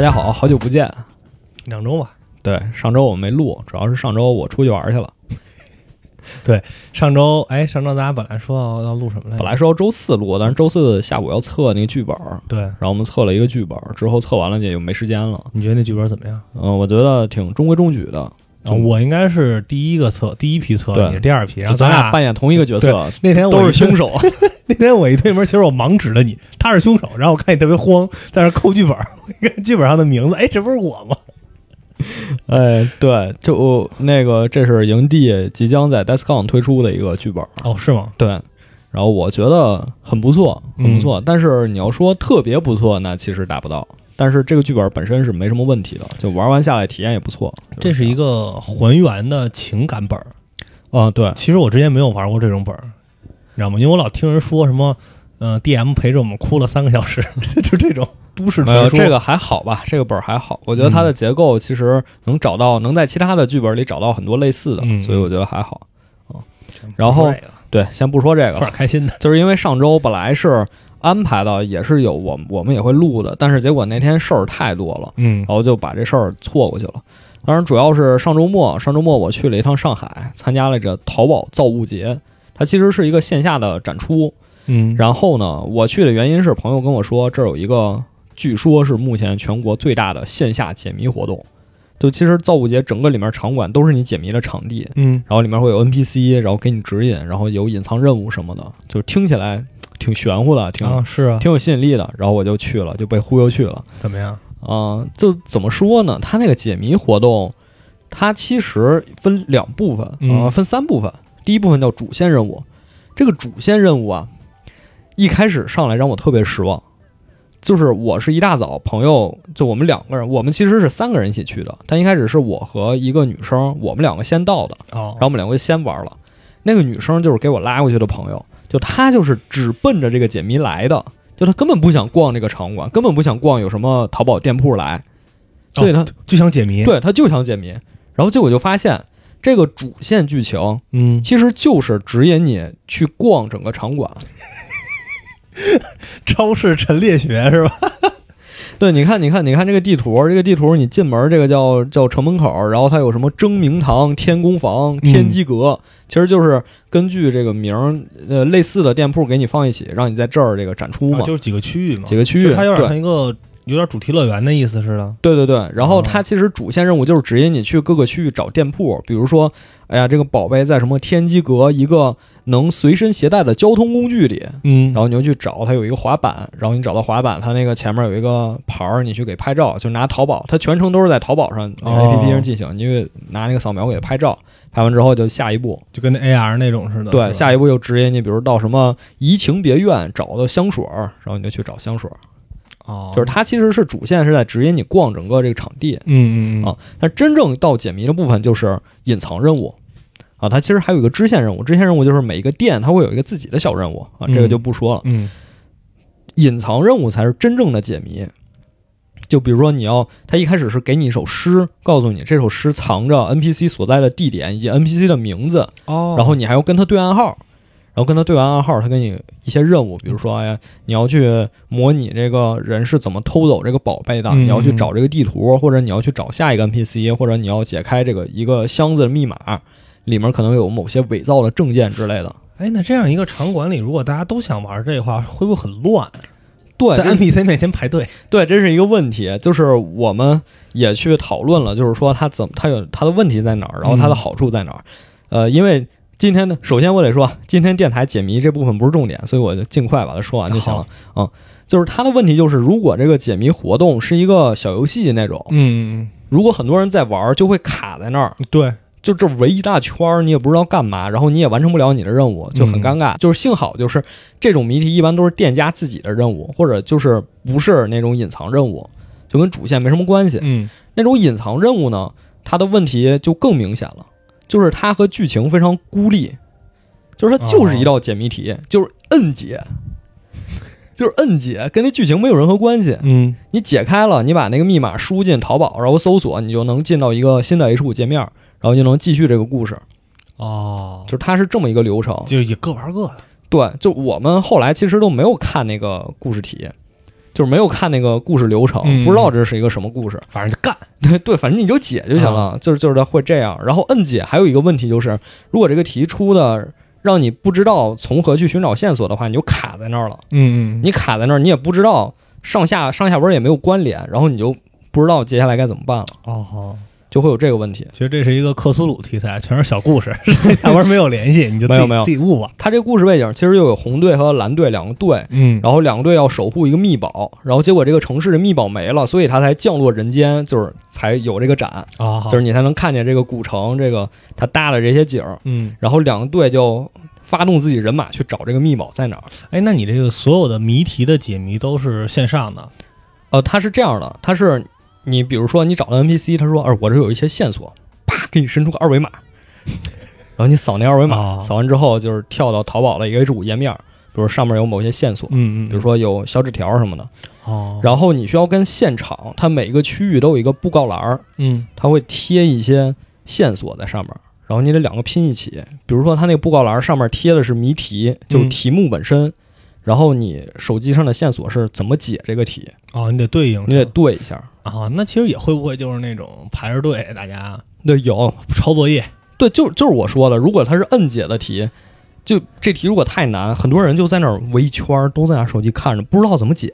大家好，好久不见。两周吧。对，上周我没录，主要是上周我出去玩去了。对上周，哎，上周咱俩本来说要要录什么来着？本来说要周四录，但是周四下午要测那个剧本，对，然后我们测了一个剧本，之后测完了也就没时间了。你觉得那剧本怎么样？嗯，我觉得挺中规中矩的。啊，我应该是第一个测，第一批测，对你是第二批，然后咱俩俩扮演同一个角色，那天我都是凶。手。那天我一推门，其实我盲指了你，他是凶手，然后我看你特别慌，在那抠剧本，我一看剧本上的名字，哎，这不是我吗？哎，对，就那个这是营地即将在 DESCON 推出的一个剧本。哦，是吗？对，然后我觉得很不错，很不嗯错。但是你要说特别不错，那其实达不到。但是这个剧本本身是没什么问题的，就玩完下来体验也不错。这是一个，还原的情感本儿。啊，对，其实我之前没有玩过这种本儿，你知道吗？因为我老听人说什么，嗯、d m 陪着我们哭了三个小时，就这种都市传说。这个还好吧，这个本儿还好。我觉得它的结构其实能找到，能在其他的剧本里找到很多类似的，嗯所以我觉得还好。嗯然后对，先不说这个开心的。就是因为上周本来是安排的，也是有我我们也会录的，但是结果那天事儿太多了。嗯然后就把这事儿错过去了。当然，主要是上周末，上周末我去了一趟上海，参加了这淘宝造物节。它其实是一个线下的展出。嗯，然后呢，我去的原因是朋友跟我说，这儿有一个据说是目前全国最大的线下解谜活动。就其实造物节整个里面场馆都是你解谜的场地，嗯然后里面会有 NPC，然后给你指引，然后有隐藏任务什么的，就听起来挺玄乎的，挺、啊是啊，挺有吸引力的。然后我就去了，就被忽悠去了。怎么样？啊、就怎么说呢？它那个解谜活动，它其实分两部分，嗯呃，分三部分。第一部分叫主线任务，这个主线任务啊，一开始上来让我特别失望。就是我是一大早，朋友就我们两个人，我们其实是三个人一起去的，但一开始是我和一个女生，我们两个先到的，哦然后我们两个先玩了。那个女生就是给我拉过去的朋友，就她就是只奔着这个解谜来的，就她根本不想逛这个场馆，根本不想逛有什么淘宝店铺来，所以她、就想解谜。，对她就想解谜。然后结果就发现，这个主线剧情嗯，其实就是指引你去逛整个场馆。超市陈列学是吧？对，你看，你看，你看这个地图，这个地图你进门这个叫叫城门口，然后它有什么争明堂、天宫房、天机阁，其实就是根据这个名儿，呃，类似的店铺给你放一起，让你在这儿这个展出嘛。啊就是几个区域嘛，几个区域它有点像一个有点主题乐园的意思似的。对对对，然后哦。它其实主线任务就是指引你去各个区域找店铺，比如说，哎呀，这个宝贝在什么天机阁一个能随身携带的交通工具里，嗯。然后你就去找，它有一个滑板，然后你找到滑板，它那个前面有一个牌儿，你去给拍照，就拿淘宝，它全程都是在淘宝上那个哦 APP 上进行，你就拿那个扫描给拍照，拍完之后就下一步，就跟那 AR 那种似的。对，下一一步又指引你，比如到什么怡情别院找到香水儿，然后你就去找香水儿，哦，就是它其实是主线是在指引你逛整个这个场地，嗯嗯嗯啊但真正到解谜的部分就是隐藏任务。啊，它其实还有一个支线任务，支线任务就是每一个店它会有一个自己的小任务啊，这个就不说了。嗯隐藏任务才是真正的解谜。就比如说，你要它一开始是给你一首诗，告诉你这首诗藏着 NPC 所在的地点以及 NPC 的名字，哦，然后你还要跟他对暗号，然后跟他对完暗号，他给你一些任务，比如说，哎呀，你要去模拟这个人是怎么偷走这个宝贝的，嗯你要去找这个地图，或者你要去找下一个 NPC，或者你要解开这个一个箱子的密码，里面可能有某些伪造的证件之类的。哎，那这样一个场馆里，如果大家都想玩这个话，会不会很乱？对，在 NPC 面前排队。对，这是一个问题，就是我们也去讨论了，就是说它怎么，它有它的问题在哪儿，然后它的好处在哪儿。呃，因为今天呢，首先我得说，今天电台解谜这部分不是重点，所以我就尽快把它说完就行了。嗯，就是它的问题就是，如果这个解谜活动是一个小游戏那种，嗯，如果很多人在玩，就会卡在那儿，对，就这围一大圈儿，你也不知道干嘛，然后你也完成不了你的任务，就很尴尬。就是幸好就是这种谜题一般都是店家自己的任务，或者就是不是那种隐藏任务，就跟主线没什么关系。嗯那种隐藏任务呢，它的问题就更明显了，就是它和剧情非常孤立，就是它就是一道解谜题，就是摁解，就是摁解，跟那剧情没有任何关系。嗯你解开了，你把那个密码输进淘宝，然后搜索，你就能进到一个新的 H 五界面，然后就能继续这个故事。哦，就是它是这么一个流程。就也各玩各的。对，就我们后来其实都没有看那个故事题，就是没有看那个故事流程，嗯不知道这是一个什么故事。反正就干。对 对，反正你就解就行了，就是就是它会这样。然后摁解还有一个问题就是，如果这个题出的让你不知道从何去寻找线索的话，你就卡在那儿了。嗯嗯，你卡在那儿，你也不知道上下上下文也没有关联，然后你就不知道接下来该怎么办了，哦好。就会有这个问题。其实这是一个克苏鲁题材，全是小故事，两边没有联系，你就没有没有自己悟吧。它这个故事背景其实又有红队和蓝队两个队，嗯，然后两个队要守护一个秘宝，然后结果这个城市的秘宝没了，所以他才降落人间，就是才有这个展，啊，就是你才能看见这个古城，这个他搭的这些景儿。嗯，然后两个队就发动自己人马去找这个秘宝在哪儿。哎，那你这个所有的谜题的解谜都是线上的？呃，它是这样的，它是你比如说你找到 NPC，他说，哎，我这有一些线索，啪，给你伸出个二维码，然后你扫那二维码，哦。扫完之后就是跳到淘宝的一个 H 五页面，比如上面有某些线索，嗯嗯比如说有小纸条什么的，哦，然后你需要跟现场，它每一个区域都有一个布告栏儿，嗯。它会贴一些线索在上面，然后你得两个拼一起。比如说，它那个布告栏上面贴的是谜题，就是题目本身，然后你手机上的线索是怎么解这个题，哦，你得对应，你得对一下。啊。那其实也会不会就是那种排着队，大家对，有抄作业？对，就就是我说的，如果它是摁解的题，就这题如果太难，很多人就在那儿围一圈儿，都在拿手机看着，不知道怎么解。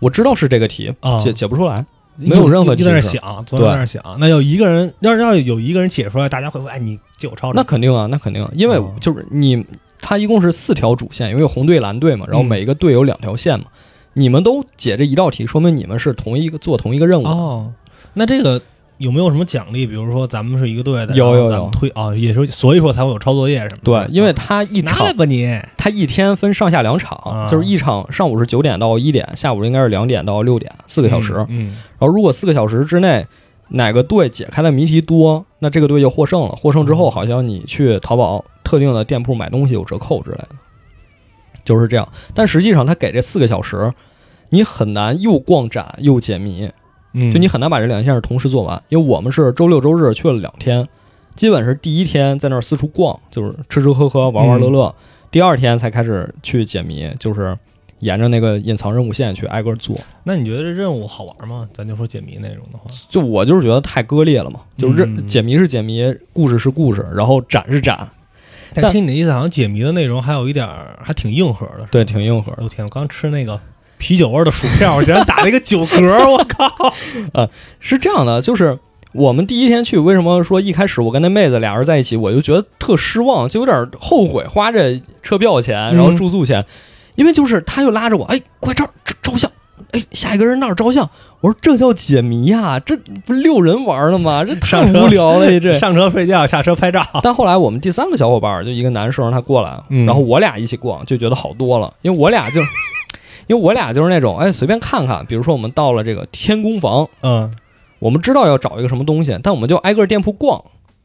我知道是这个题，啊解解不出来。没有任何就在那想，坐在那儿想。那要一个人，要是要有一个人解出来，大家会不会哎，你借我抄抄？那肯定啊，那肯定啊，因为哦就是你，它一共是四条主线，因为有红队、蓝队嘛，然后嗯每一个队有两条线嘛，你们都解这一道题，说明你们是同一个做同一个任务的。哦，那这个有没有什么奖励？比如说咱们是一个队的，有有有推啊，也是所以说才会有抄作业什么的。对，因为他一场吧你，它一天分上下两场，啊就是一场上午是九点到一点，下午应该是两点到六点，四个小时。嗯，然后如果四个小时之内哪个队解开的谜题多，那这个队就获胜了。获胜之后，好像你去淘宝特定的店铺买东西有折扣之类的，就是这样。但实际上，他给这四个小时，你很难又逛展又解谜，嗯，就你很难把这两件事同时做完。因为我们是周六周日去了两天，基本是第一天在那儿四处逛，就是吃吃喝喝玩玩乐乐，第二天才开始去解谜，就是沿着那个隐藏任务线去挨个做。那你觉得这任务好玩吗？咱就说解谜内容的话，就我就是觉得太割裂了嘛，就是解谜是解谜，故事是故事，然后展是展，但但听你的意思，好像解谜的内容还有一点儿还挺硬核的。对，挺硬核的。我天，我刚吃那个啤酒味儿的薯片，我竟然打了一个酒嗝，我靠！呃是这样的，就是我们第一天去，为什么说一开始我跟那妹子俩人在一起，我就觉得特失望，就有点后悔花这车票钱，然后嗯住宿钱，因为就是他又拉着我，哎，快这儿照照相，哎，下一个人那儿照相。我说这叫解谜呀、这不是六人玩的吗？这太无聊了，这。上车睡觉，下车拍照。但后来我们第三个小伙伴儿就一个男生，他过来，嗯然后我俩一起逛，就觉得好多了，因为我俩就，因为我俩就是那种哎随便看看，比如说我们到了这个天宫房，嗯我们知道要找一个什么东西，但我们就挨个店铺逛，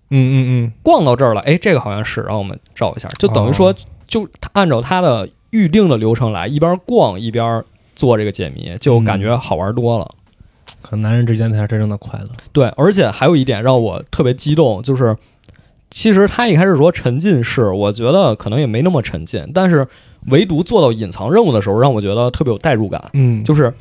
嗯嗯逛到这儿了，哎，这个好像是，然后我们照一下，就等于说、哦就按照他的预定的流程来，一边逛一边做这个解谜，就感觉好玩多了。嗯，可能男人之间才是真正的快乐。对，而且还有一点让我特别激动，就是其实他一开始说沉浸式，我觉得可能也没那么沉浸，但是唯独做到隐藏任务的时候，让我觉得特别有代入感，嗯就是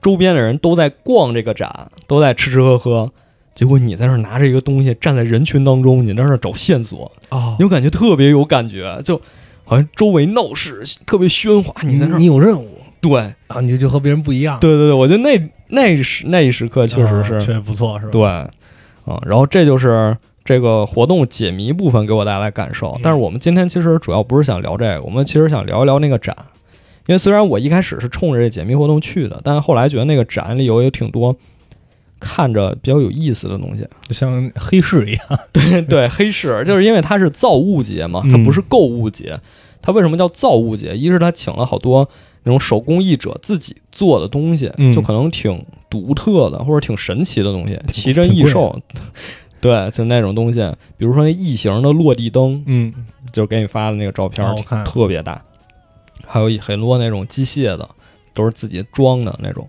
周边的人都在逛这个展，都在吃吃喝喝。结果你在那儿拿着一个东西，站在人群当中，你在那儿找线索，啊你就感觉特别有感觉，就好像周围闹市特别喧哗，你在你有任务对啊，你就和别人不一样。对对对，我觉得那那一时那一时刻确实是啊确实不错，是吧？对，嗯，然后这就是这个活动解谜部分给我带来感受嗯。但是我们今天其实主要不是想聊这个，我们其实想聊一聊那个展。因为虽然我一开始是冲着这解谜活动去的，但是后来觉得那个展里有有挺多看着比较有意思的东西。就像黑市一样。对对，黑市 就是因为它是造物节嘛，它嗯不是购物节。它为什么叫造物节？一是它请了好多那种手工艺者自己做的东西，嗯就可能挺独特的或者挺神奇的东西，奇珍异兽。对，就那种东西，比如说那异形的落地灯，嗯，就是给你发的那个照片，哦特别大。还有很多那种机械的，都是自己装的那种。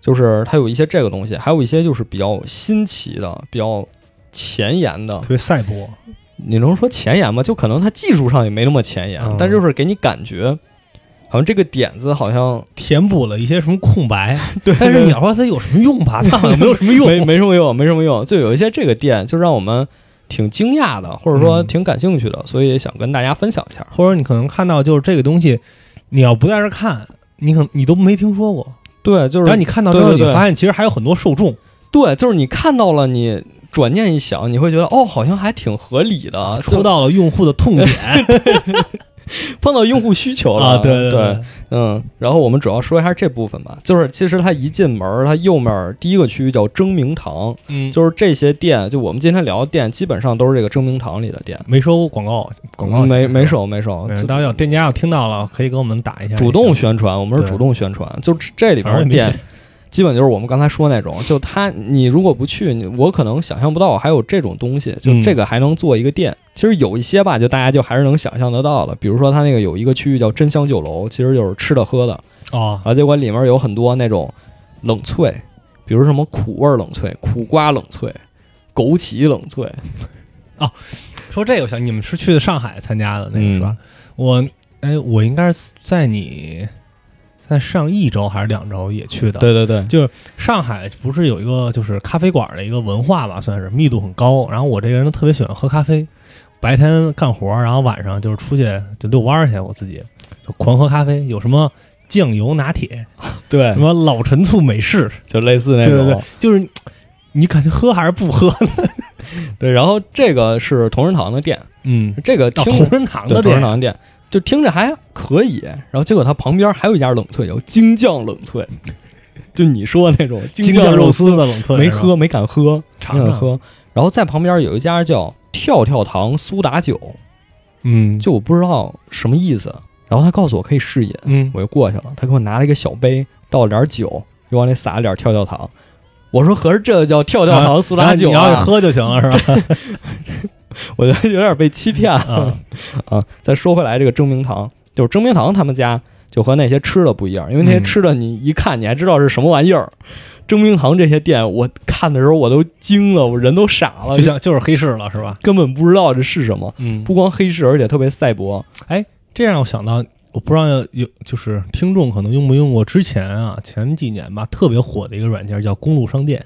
就是它有一些这个东西，还有一些就是比较新奇的、比较前沿的特。别赛博。你能说前沿吗？就可能它技术上也没那么前沿，嗯但就是给你感觉好像这个点子好像填补了一些什么空白，对，但是你要说它有什么用吧，它好像没有什么用，没没什么用，没什么用。就有一些这个店就让我们挺惊讶的，或者说嗯。挺感兴趣的，所以想跟大家分享一下。或者你可能看到就是这个东西，你要不在这儿看，你可能你都没听说过，对，就是然后你看到之后，你发现其实还有很多受众，对，就是你看到了，你转念一想，你会觉得哦，好像还挺合理的，戳到了用户的痛点 碰到用户需求了。啊，对对，嗯。然后我们主要说一下这部分吧，就是其实它一进门，它右面第一个区域叫蒸明堂，嗯，就是这些店，就我们今天聊的店，基本上都是这个蒸明堂里的店。没收广告，广告没没收。没收，大家有店家要听到了，可以给我们打一下。主动宣传，我们是主动宣传，就这里边的店，基本就是我们刚才说那种，就它你如果不去，你我可能想象不到还有这种东西，就嗯这个还能做一个店。其实有一些吧，就大家就还是能想象得到的，比如说它那个有一个区域叫真香酒楼，其实就是吃的喝的，哦，啊，结果里面有很多那种冷萃，比如什么苦味儿冷萃、苦瓜冷萃、枸杞冷萃，哦说这个我想你们是去的上海参加的那个嗯是吧？我哎，我应该是在你在上一周还是两周也去的。，对对对，就是上海不是有一个就是咖啡馆的一个文化吧，算是密度很高。然后我这个人特别喜欢喝咖啡，白天干活，然后晚上就是出去就遛弯儿去，我自己就狂喝咖啡。有什么酱油拿铁，对什，么老陈醋美式，就类似那种，对对对，就是你感觉喝还是不喝？对然后这个是同仁堂的店，嗯，这个到同仁堂的店，同仁堂的店，就听着还可以。然后结果它旁边还有一家冷萃，叫京酱冷萃，就你说的那种京酱酱肉丝，的冷萃，没喝没敢喝，尝尝喝。然后在旁边有一家叫跳跳糖苏打酒，嗯，就我不知道什么意思。然后他告诉我可以试饮，嗯，我就过去了。他给我拿了一个小杯，倒了点酒，又往里撒了点跳跳糖。我说合着这个叫跳跳糖苏打酒啊？你要是喝就行了，是吧？我觉得有点被欺骗了，啊。再说回来，这个蒸明堂，就是蒸明堂他们家就和那些吃的不一样，因为那些嗯吃的你一看你还知道是什么玩意儿。蒸明堂这些店，我看的时候我都惊了，我人都傻了，就像就是黑市了，是吧？根本不知道这是什么。嗯，不光黑市，而且特别赛博。哎这让我想到，我不知道有就是听众可能用没用过之前啊，前几年吧，特别火的一个软件叫公路商店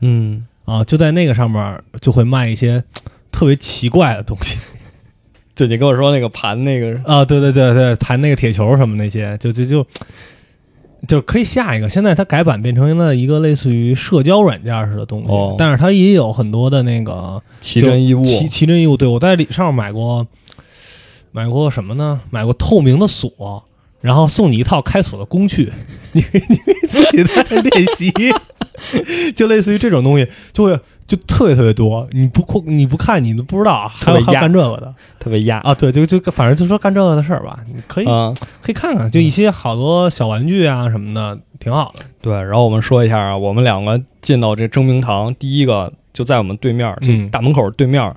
嗯，啊，就在那个上面就会卖一些特别奇怪的东西。就你跟我说那个盘那个，啊，对对对对，盘那个铁球什么那些，就就就。就可以下一个，现在它改版变成了一个类似于社交软件似的东西，哦。但是它也有很多的那个奇珍异物，奇奇珍异物，对我在里上面买过，买过什么呢？买过透明的锁，然后送你一套开锁的工具，你可以你可以自己在练习，就类似于这种东西，就会就特别特别多。你不看你不看你都不知道，还有还干这个的特别压啊，对，就就反正就说干这个的事儿吧，你可以、啊。可以看看，就一些好多小玩具啊什么的，挺好的。对，然后我们说一下啊，我们两个进到这蒸明堂，第一个就在我们对面，就嗯大门口对面，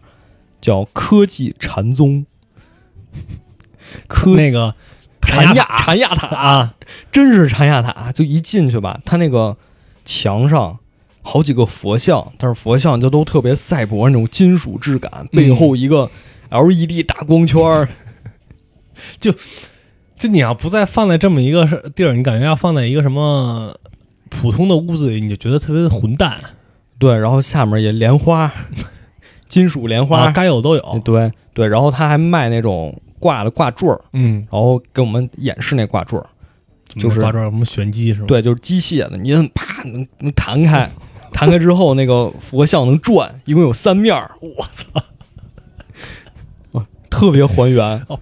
叫科技禅宗，科那个禅亚禅亚塔啊，真是禅亚塔，就一进去吧，它那个墙上好几个佛像，但是佛像就都特别赛博那种金属质感，背后一个 LED 大光圈儿，就就你要不再放在这么一个地儿，你感觉要放在一个什么普通的屋子里，你就觉得特别的混蛋。对，然后下面也莲花，金属莲花，啊，该有都有。对对，然后他还卖那种挂的挂坠儿，嗯，然后给我们演示那挂坠儿，就是挂这什么玄机？是吧？，对，就是机械的，你摁啪能能弹开，弹开之后那个佛像能转，一共有三面儿，我操，哇特别还原，哦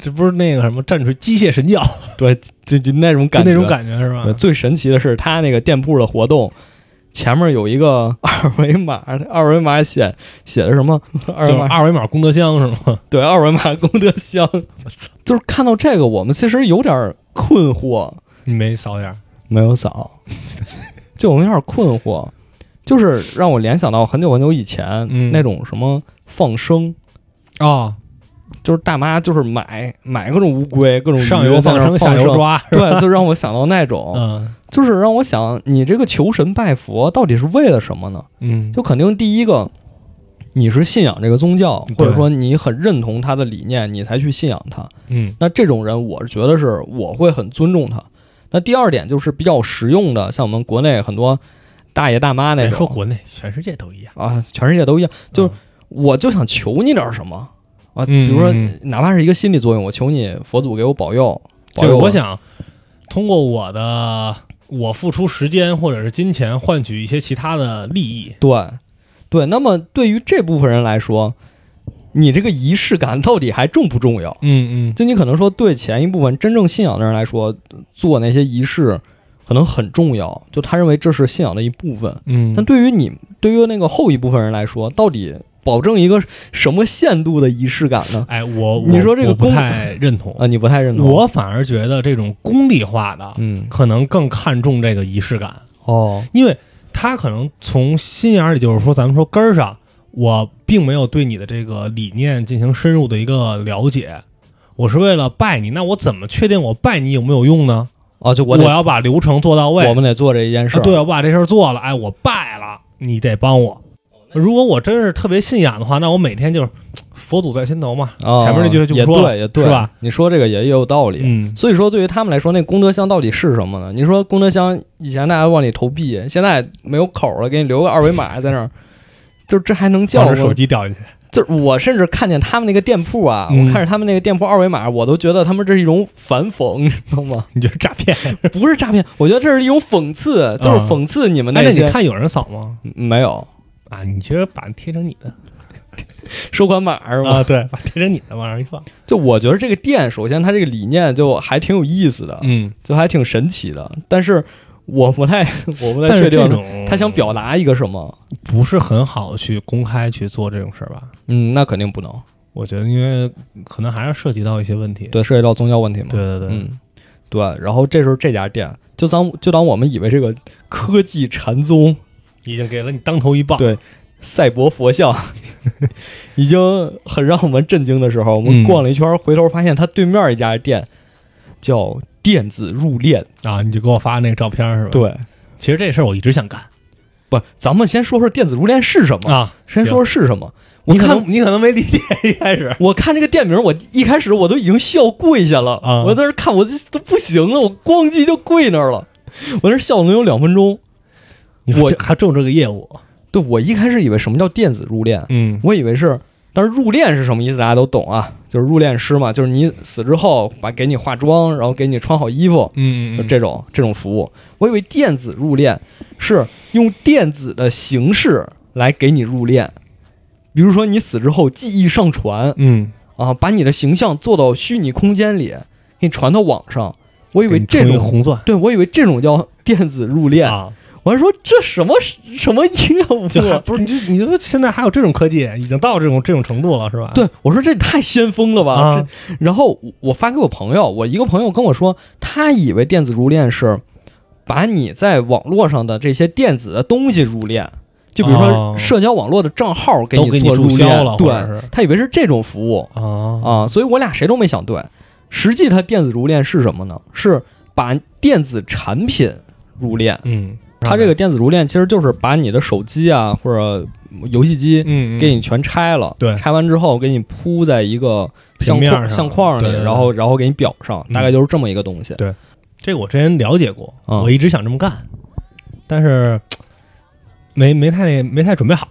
这不是那个什么战锤机械神教 对，就就那种感觉，那种感觉是吧？最神奇的是，他那个店铺的活动。前面有一个二维码，二维码写写的什么？二维码二维码功德箱是吗？对，二维码功德箱。就是看到这个，我们其实有点困惑，你没扫点？没有扫，就我们有点困惑，就是让我联想到很久很久以前、嗯那种什么放生，哦，就是大妈就是买买各种乌龟，各种上游放生，下游抓，对，就让我想到那种，嗯就是让我想，你这个求神拜佛到底是为了什么呢？嗯，就肯定第一个，你是信仰这个宗教，或者说你很认同他的理念，你才去信仰他。嗯那这种人，我是觉得是我会很尊重他。那第二点就是比较实用的，像我们国内很多大爷大妈那种说国内，全世界都一样。啊，全世界都一样，就是我就想求你点什么啊，嗯比如说嗯哪怕是一个心理作用，我求你佛祖给我保佑，保就是佑我想通过我的我付出时间或者是金钱换取一些其他的利益。对，对。那么对于这部分人来说，你这个仪式感到底还重不重要？嗯嗯，就你可能说对前一部分真正信仰的人来说，做那些仪式可能很重要，就他认为这是信仰的一部分。嗯但对于你，对于那个后一部分人来说，到底保证一个什么限度的仪式感呢？哎，我你我我不说这个公太认同啊，，你不太认同？我反而觉得这种功利化的嗯可能更看重这个仪式感，哦因为他可能从心眼里就是说，咱们说根儿上，我并没有对你的这个理念进行深入的一个了解，我是为了拜你，那我怎么确定我拜你有没有用呢？哦，就我我要把流程做到位，我们得做这一件事对，我把这事儿做了，哎，我败了，你得帮我。如果我真是特别信仰的话，那我每天就是 佛祖在心头嘛，哦前面那句就不说了对，也对，是吧？？你说这个也也有道理。嗯，所以说，对于他们来说，那功德箱到底是什么呢？你说功德箱以前大家往里投币，现在没有口了，给你留个二维码在那儿，就这还能叫手？机掉进去，就是我甚至看见他们那个店铺啊，嗯我看着他们那个店铺二维码，我都觉得他们这是一种反讽，你知道吗？你觉得诈骗？不是诈骗，我觉得这是一种讽刺，就是讽刺你们哎，那些、你看有人扫吗？嗯没有啊，你其实把它贴成你的 收款码是吗？啊，对，把贴成你的往上一放，就我觉得这个店，首先它这个理念就还挺有意思的，嗯，就还挺神奇的，但是我不太 我不太确定他想表达一个什么。不是很好去公开去做这种事儿吧？嗯，那肯定不能，我觉得，因为可能还是涉及到一些问题。对，涉及到宗教问题嘛。对对对，嗯，对。然后这时候这家店，就当就当我们以为这个科技禅宗已经给了你当头一棒。对赛博佛像 已经很让我们震惊的时候，我嗯们逛了一圈，回头发现他对面一家店叫电子入殓。啊，你就给我发那个照片是吧？，对，其实这事儿我一直想干不，咱们先说说电子入殓是什么，啊。先说说是什么。我你看你可能没理解一开始我看这个店名，我一开始我都已经笑跪下了，啊我在那看，我这都不行了，我咣叽就跪那儿了，我那笑能有两分钟。我还种这个业务，对我一开始以为什么叫电子入殓，嗯我以为是，但是入殓是什么意思，大家都懂啊，就是入殓师嘛，就是你死之后把给你化妆，然后给你穿好衣服，嗯嗯，就这种这种服务。我以为电子入殓是用电子的形式来给你入殓，比如说你死之后记忆上传嗯，啊，把你的形象做到虚拟空间里，给你传到网上。我以为这种，红钻对我以为这种叫电子入殓。啊，我还说这什么什么业务啊？就还不是你就你说现在还有这种科技，已经到这种这种程度了是吧？对，我说这太先锋了吧！啊这然后我我发给我朋友，我一个朋友跟我说，他以为电子入殓是把你在网络上的这些电子的东西入殓，就比如哦说社交网络的账号给你做入殓，注销了对，他以为是这种服务啊啊，所以我俩谁都没想对。实际它电子入殓是什么呢？是把电子产品入殓。嗯，它这个电子入殓其实就是把你的手机啊或者游戏机嗯嗯。给你全拆了，对。拆完之后给你铺在一个相面上相框里，然后然后给你裱上，嗯大概就是这么一个东西。对。这个我之前了解过，啊我一直想这么干，但是没没太没太准备好。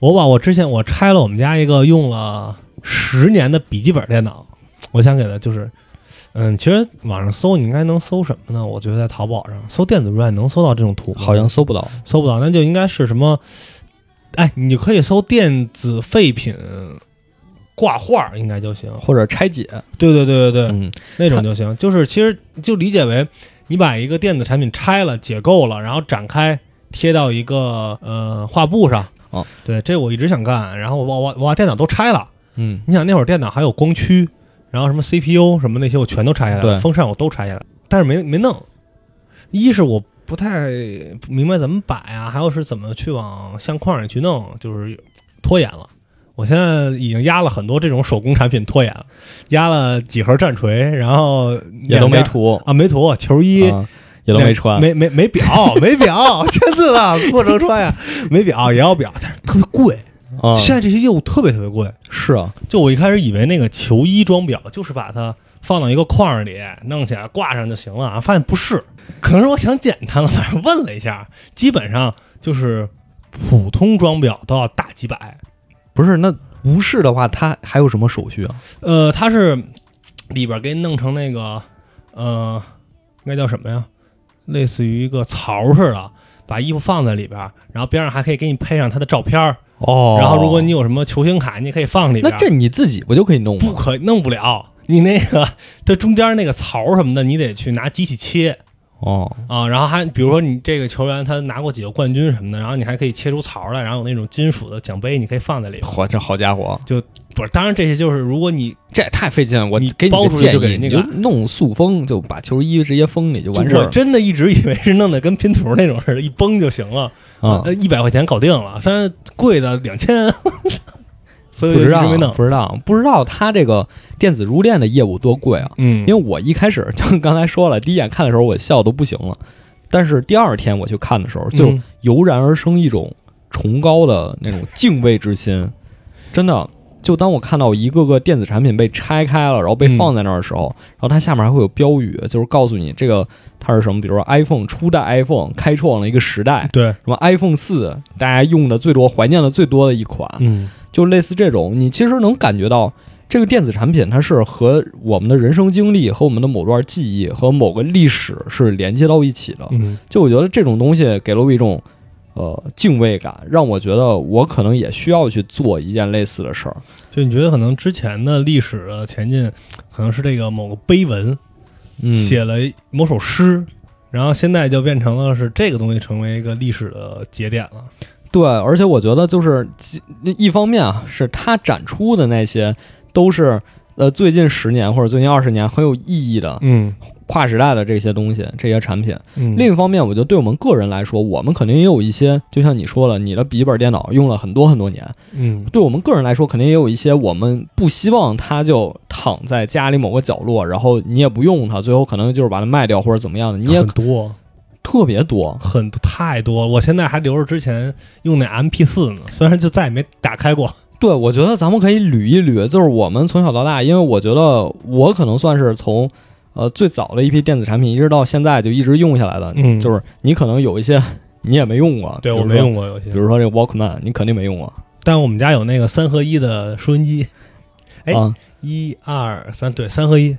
我把我之前我拆了我们家一个用了十年的笔记本电脑，我想给它就是，嗯，其实网上搜你应该能搜什么呢？我觉得在淘宝上搜电子入殓能搜到这种图吗？好像搜不到，搜不到，那就应该是什么？哎，你可以搜电子废品挂画应该就行。或者拆解，对对对对对，嗯，那种就行。就是其实就理解为你把一个电子产品拆了、解构了，然后展开贴到一个呃画布上。哦，对，这我一直想干。然后我我我我把电脑都拆了。嗯，你想那会儿电脑还有光驱，然后什么 CPU 什么那些我全都拆下来了，风扇我都拆下来，但是没没弄。一是我不太明白怎么摆啊，还有是怎么去往相框里去弄，就是拖延了。我现在已经压了很多这种手工产品拖延了，压了几盒战锤，然后也都没涂，啊，没涂球衣。啊也都没穿，没没没表，没表，签字了，不能穿呀。没表也要表，但是特别贵，啊，现在这些业务特别特别贵。是啊，就我一开始以为那个球衣装裱就是把它放到一个框里弄起来挂上就行了啊，发现不是，可能是我想简单了，反正问了一下，基本上就是普通装裱都要大几百。不是那不是的话，它还有什么手续啊？呃，它是里边给你弄成那个呃，应该叫什么呀？类似于一个槽似的，把衣服放在里边，然后边上还可以给你配上他的照片儿。哦，然后如果你有什么球星卡，你可以放里边。那这你自己不就可以弄吗？不可弄不了，你那个这中间那个槽什么的，你得去拿机器切哦，啊。然后还比如说你这个球员他拿过几个冠军什么的，然后你还可以切出槽来，然后有那种金属的奖杯，你可以放在里边。嚯，这好家伙，就不是，当然这些就是如果你这也太费劲了。我你给你包出去就给那个弄塑封，就把球衣直接封里就完事儿我真的一直以为是弄得跟拼图那种似的，一崩就行了，啊。呃，一百块钱搞定了，反正贵的两千，所以不知道。不知道，不知道他这个电子入殓的业务多贵啊！嗯，因为我一开始就刚才说了，第一眼看的时候我笑都不行了，但是第二天我去看的时候，就嗯。油然而生一种崇高的那种敬畏之心。真的，就当我看到一个个电子产品被拆开了，然后被嗯放在那儿的时候，然后它下面还会有标语，就是告诉你这个它是什么，比如说 iPhone 初代 iPhone 开创了一个时代，对，什么 iPhone 四大家用的最多、怀念的最多的一款，嗯就类似这种，你其实能感觉到这个电子产品它是和我们的人生经历、和我们的某段记忆、和某个历史是连接到一起的。嗯就我觉得这种东西给了我一种呃敬畏感，让我觉得我可能也需要去做一件类似的事儿。就你觉得可能之前的历史的前进，可能是这个某个碑文嗯，写了某首诗，然后现在就变成了是这个东西成为一个历史的节点了。对，而且我觉得就是一方面啊，是它展出的那些都是呃最近十年或者最近二十年很有意义的嗯。跨时代的这些东西、这些产品。嗯。另一方面，我觉得对我们个人来说，我们肯定也有一些，就像你说了，你的笔记本电脑用了很多很多年，嗯。对我们个人来说，肯定也有一些我们不希望它就躺在家里某个角落，然后你也不用它，最后可能就是把它卖掉或者怎么样的，你也很多特别多。很多太多了，我现在还留着之前用那 MP 四呢，虽然就再也没打开过。对，我觉得咱们可以捋一捋，就是我们从小到大，因为我觉得我可能算是从呃最早的一批电子产品，一直到现在就一直用下来的。嗯就是你可能有一些你也没用过，对我没用过有些比，如说这个 Walkman，你肯定没用过。但我们家有那个三合一的收音机，哎啊，一二三，对，三合一。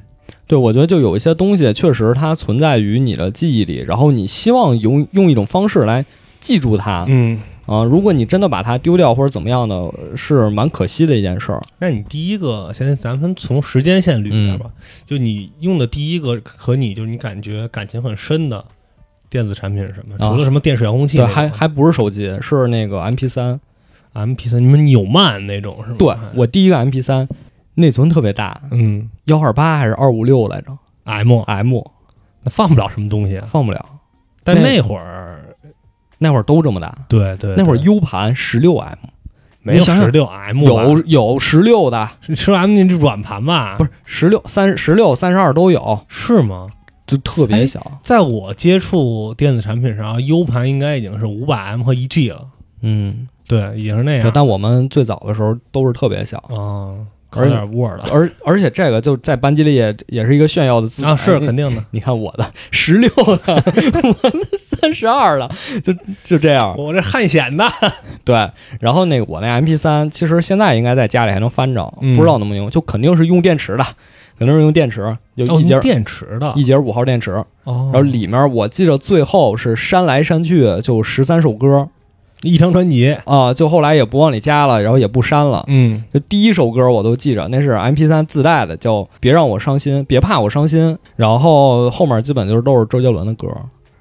对，我觉得就有一些东西确实它存在于你的记忆里，然后你希望用用一种方式来记住它嗯，啊。如果你真的把它丢掉或者怎么样的，是蛮可惜的一件事儿。那你第一个，现在咱们从时间线捋一下吧，就你用的第一个和你就是你感觉感情很深的电子产品是什么？啊除了什么电视遥控器对，还还不是手机，是那个 MP 三。MP 三，你们纽曼那种是吗？对我第一个 MP 三，内存特别大，嗯幺二八还是二五六来着，M，M 那放不了什么东西啊，放不了。但那会儿，那会儿都这么大，对对，那会儿对 U 盘十六 M，没有你想想十六 M，有有十六的，十 M 那是软盘吧？不是十六三十六三十二都有，是吗？就特别小。在我接触电子产品上，U 盘应该已经是五百 M 和一 G 了。嗯，对，已经是那样。但我们最早的时候都是特别小，啊，搞点 Word 而而且这个就在班级里也也是一个炫耀的资啊，是肯定的。你看我的十六的，我的三十二了，就就这样。我这汉显的，对，然后那个我那 MP 三，其实现在应该在家里还能翻着，嗯不知道能不能用，就肯定是用电池的，肯定是用电池，就哦，一节、用电池的。一节五号电池，哦，然后里面我记得最后是删来删去就十三首歌一张专辑。啊，就后来也不往里加了，然后也不删了。嗯，就第一首歌我都记着，那是 MP 三自带的，叫《别让我伤心》，别怕我伤心。然后后面基本就是都是周杰伦的歌，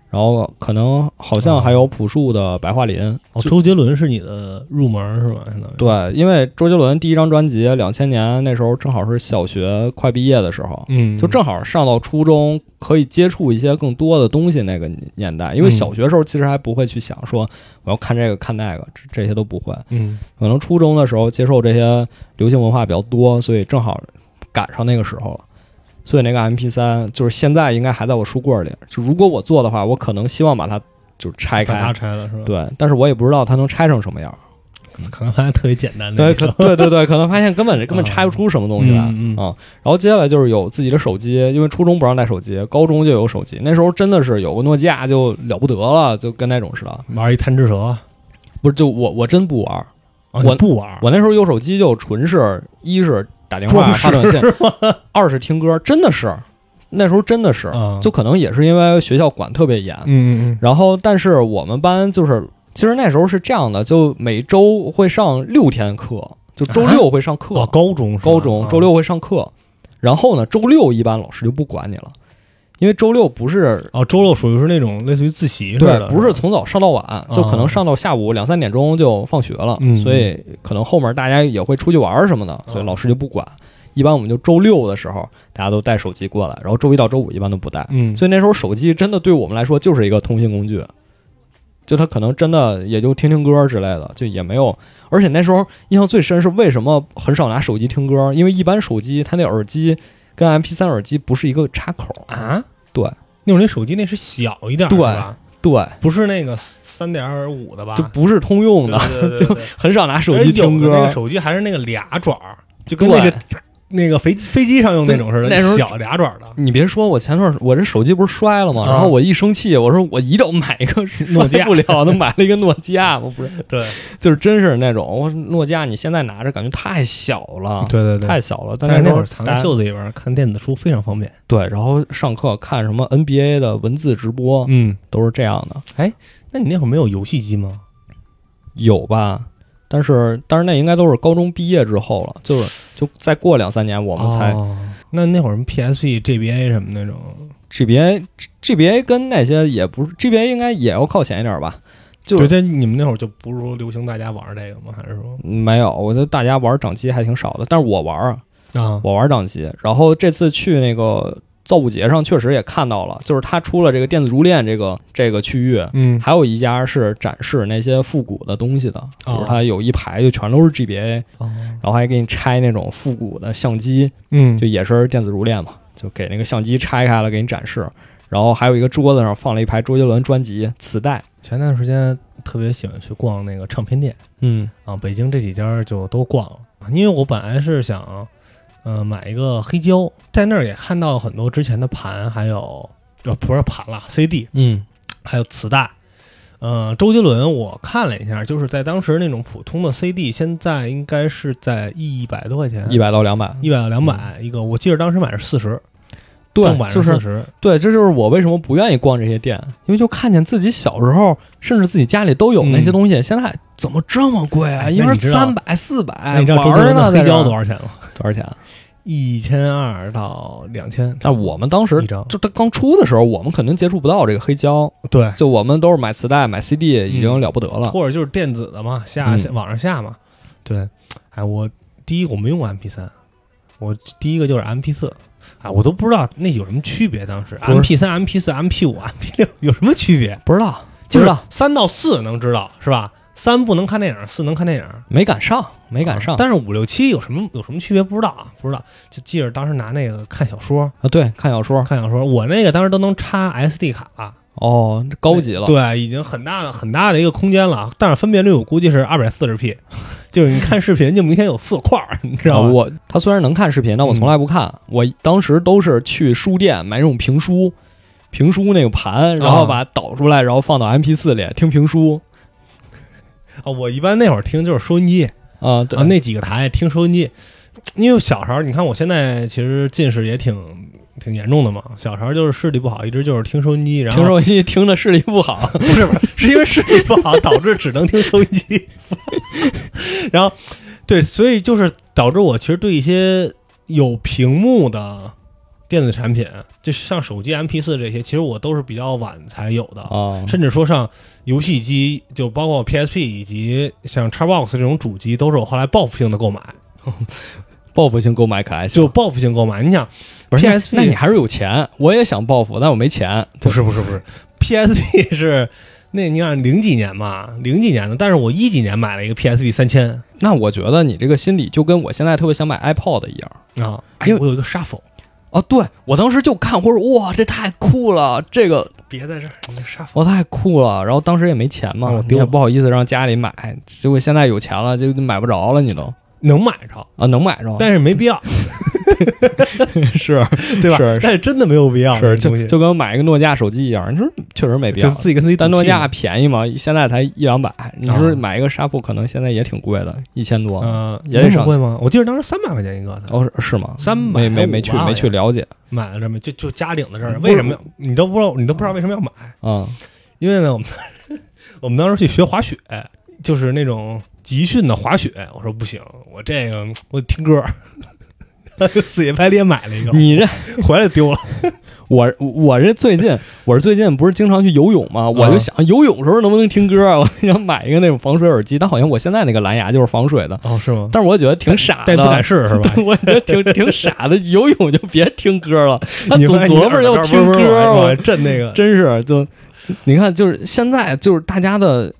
然后可能好像还有朴树的《白桦林》哦，周杰伦是你的入门是吧？相当于。对，因为周杰伦第一张专辑两千年那时候正好是小学快毕业的时候，嗯，就正好上到初中可以接触一些更多的东西那个年代。因为嗯小学时候其实还不会去想说我要看这个看那个，这这些都不会。嗯可能初中的时候接受这些流行文化比较多，所以正好赶上那个时候了。所以那个 MP 三就是现在应该还在我书柜里。就如果我做的话，我可能希望把它就拆开把它，拆了是吧？，对，但是我也不知道它能拆成什么样。可能发现特别简单对，的那种，可 对对对，可能发现根本根本拆不出什么东西来啊、嗯嗯然后接下来就是有自己的手机，因为初中不让带手机，高中就有手机。那时候真的是有个诺基亚就了不得了，就跟那种似的。玩一贪吃蛇，不是，就我我真不玩我不玩，我那时候有手机就纯是一是打电话发短信，二是听歌，真的是那时候真的是，啊。就可能也是因为学校管特别严，嗯嗯然后但是我们班就是其实那时候是这样的，就每周会上六天课，就周六会上课，高中高中周六会上课，然后呢周六一般老师就不管你了，因为周六不是。哦，周六属于是那种类似于自习似对，，不是从早上到晚，就可能上到下午两三点钟就放学了，嗯所以可能后面大家也会出去玩儿什么的，所以老师就不管。一般我们就周六的时候，大家都带手机过来，然后周一到周五一般都不带。嗯，所以那时候手机真的对我们来说就是一个通信工具，就他可能真的也就听听歌之类的，就也没有。而且那时候印象最深是为什么很少拿手机听歌，因为一般手机它那耳机跟 MP 三耳机不是一个插口。啊，对，那会儿那手机那是小一点儿，对吧对，不是那个三点五的吧？就不是通用的，对对对对对 很少拿手机听歌那个。手机还是那个俩爪儿，就跟那个那个飞飞机上用那种似的，那时候小俩爪的。你别说，我前段我这手机不是摔了吗？啊然后我一生气，我说我一定要买一个诺基亚摔不了的，买了一个诺基亚，我 不是，对就是真是那种，我说诺基亚你现在拿着感觉太小了，对对对，太小了。但是那会儿藏在袖子里边看电子书非常方便。对，然后上课看什么 NBA 的文字直播，嗯，都是这样的，哎那你那会儿没有游戏机吗？有吧？但是但是那应该都是高中毕业之后了，就是就再过两三年我们才、哦那那会儿什么 PSP、GBA 什么那种，GBA GBA 跟那些也不是 GBA 应该也要靠前一点吧？就是对，对，你们那会儿就不是说流行大家玩这个吗？还是说没有，我觉得大家玩掌机还挺少的，但是我玩啊，啊？我玩掌机。然后这次去那个造物节上，确实也看到了，就是他出了这个电子珠链这个这个区域，嗯，还有一家是展示那些复古的东西的，比如哦它有一排就全都是 GBA，哦。然后还给你拆那种复古的相机，嗯，就也是电子珠链嘛，就给那个相机拆开了给你展示。然后还有一个桌子上放了一排周杰伦专辑磁带，前段时间特别喜欢去逛那个唱片店。嗯。啊，北京这几家就都逛了，因为我本来是想，呃，买一个黑胶，在那儿也看到很多之前的盘，还有呃不是盘了 CD，嗯。还有磁带。呃，周杰伦我看了一下，就是在当时那种普通的 CD，现在应该是在一百多块钱，一百到两百，一百到两百一个，我记得当时买是四十，对就是四十，对，这就是我为什么不愿意逛这些店，因为就看见自己小时候，甚至自己家里都有那些东西，现在怎么这么贵啊？哎一份那你知道三百、四百，哎，你知道周杰玩呢，伦的黑胶多少钱吗？多少钱？一千二到两千。但我们当时就它刚出的时候，我们肯定接触不到这个黑胶，对，就我们都是买磁带、买 CD，已经了不得了。或者就是电子的嘛，下网上下嘛。对，哎，我第一我没用过 MP 三，我第一个就是 MP 四。哎，我都不知道那有什么区别。当时 MP 三、MP 四、MP 五、MP 六有什么区别？不知道，就是不知道，三到四能知道是吧？三不能看电影，四能看电影，没赶上，没赶上啊但是五六七有什么有什么区别？不知道啊，不知道。就记着当时拿那个看小说，啊。对，看小说，看小说，我那个当时都能插 SD 卡了，哦，高级了。对，已经很大的很大的一个空间了，但是分辨率我估计是二百四十 P，就是你看视频就明显有色块儿，你知道吗？啊我他虽然能看视频，但我从来不看。我当时都是去书店买那种评书，评书那个盘，然后把它导出来，然后放到 MP 四里听评书。啊，我一般那会儿听就是收音机啊，对。啊，那几个台听收音机，因为小时候你看我现在其实近视也挺挺严重的嘛，小时候就是视力不好，一直就是听收音机，然后听收音机听着视力不好。不是不是，是因为视力不好导致只能听收音机，然后对，所以就是导致我其实对一些有屏幕的电子产品，就像手机、MP 四这些，其实我都是比较晚才有的。啊，甚至说上游戏机，就包括 PSP 以及像 Xbox 这种主机，都是我后来报复性的购买，报复性购买可还行就报复性购买。你想不是 PSP 那你还是有钱。我也想报复，但我没钱。不是不是不是，PSP 是那你看零几年嘛，零几年的，但是我一几年买了一个 PSP 三千那我觉得你这个心理就跟我现在特别想买 iPod 一样。啊，哎，因为我有一个 Shuffle，哦，对我当时就看，我说哇，这太酷了，这个别在这儿。我太酷了。然后当时也没钱嘛，你也不好意思让家里买，结果现在有钱了，就买不着了，你都能买着，啊能买着，但是没必要，是对吧？是但是真的没有必要，是就就跟买一个诺基亚手机一样，你说确实没必要就。自己跟自己赌气但诺基亚便宜嘛，现在才一两百。你说啊买一个沙布可能现在也挺贵的，一千多。嗯，也得上那么贵吗？我记得当时三百块钱一个的，哦，是是吗？300没没没去没去了解买了这么就就家领的事儿，嗯为什么你都不知道？你都不知道为什么要买？啊因为呢，我们我们当时去学滑雪，就是那种集训的滑雪。我说不行，我这个我得听歌儿。四野拍里也买了一个，你这回来丢了。我我这最近我是最近不是经常去游泳吗？我啊就想游泳时候能不能听歌啊？我想买一个那种防水耳机，但好像我现在那个蓝牙就是防水的，哦，是吗？但是我觉得挺傻但的，不敢试是吧？我觉得挺挺傻的，游泳就别听歌了，总们琢磨要听歌，我我震那个。真是就你看，就是现在就是大家的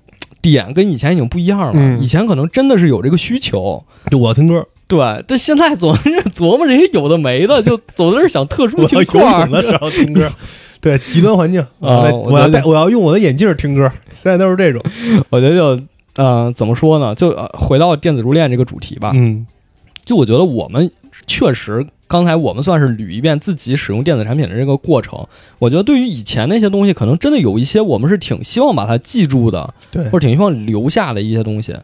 点跟以前已经不一样了，嗯以前可能真的是有这个需求。就我要听歌，对，这现在总是琢磨这些有的没的，就总在这想特殊情况泳。的时候听歌。对，极端环境啊我要戴，我要用我的眼镜听歌。现在都是这种。我觉得就，呃，怎么说呢？就、呃、回到电子珠链这个主题吧。嗯就我觉得我们确实，刚才我们算是捋一遍自己使用电子产品的这个过程。我觉得对于以前那些东西，可能真的有一些我们是挺希望把它记住的，对或者挺希望留下的一些东西。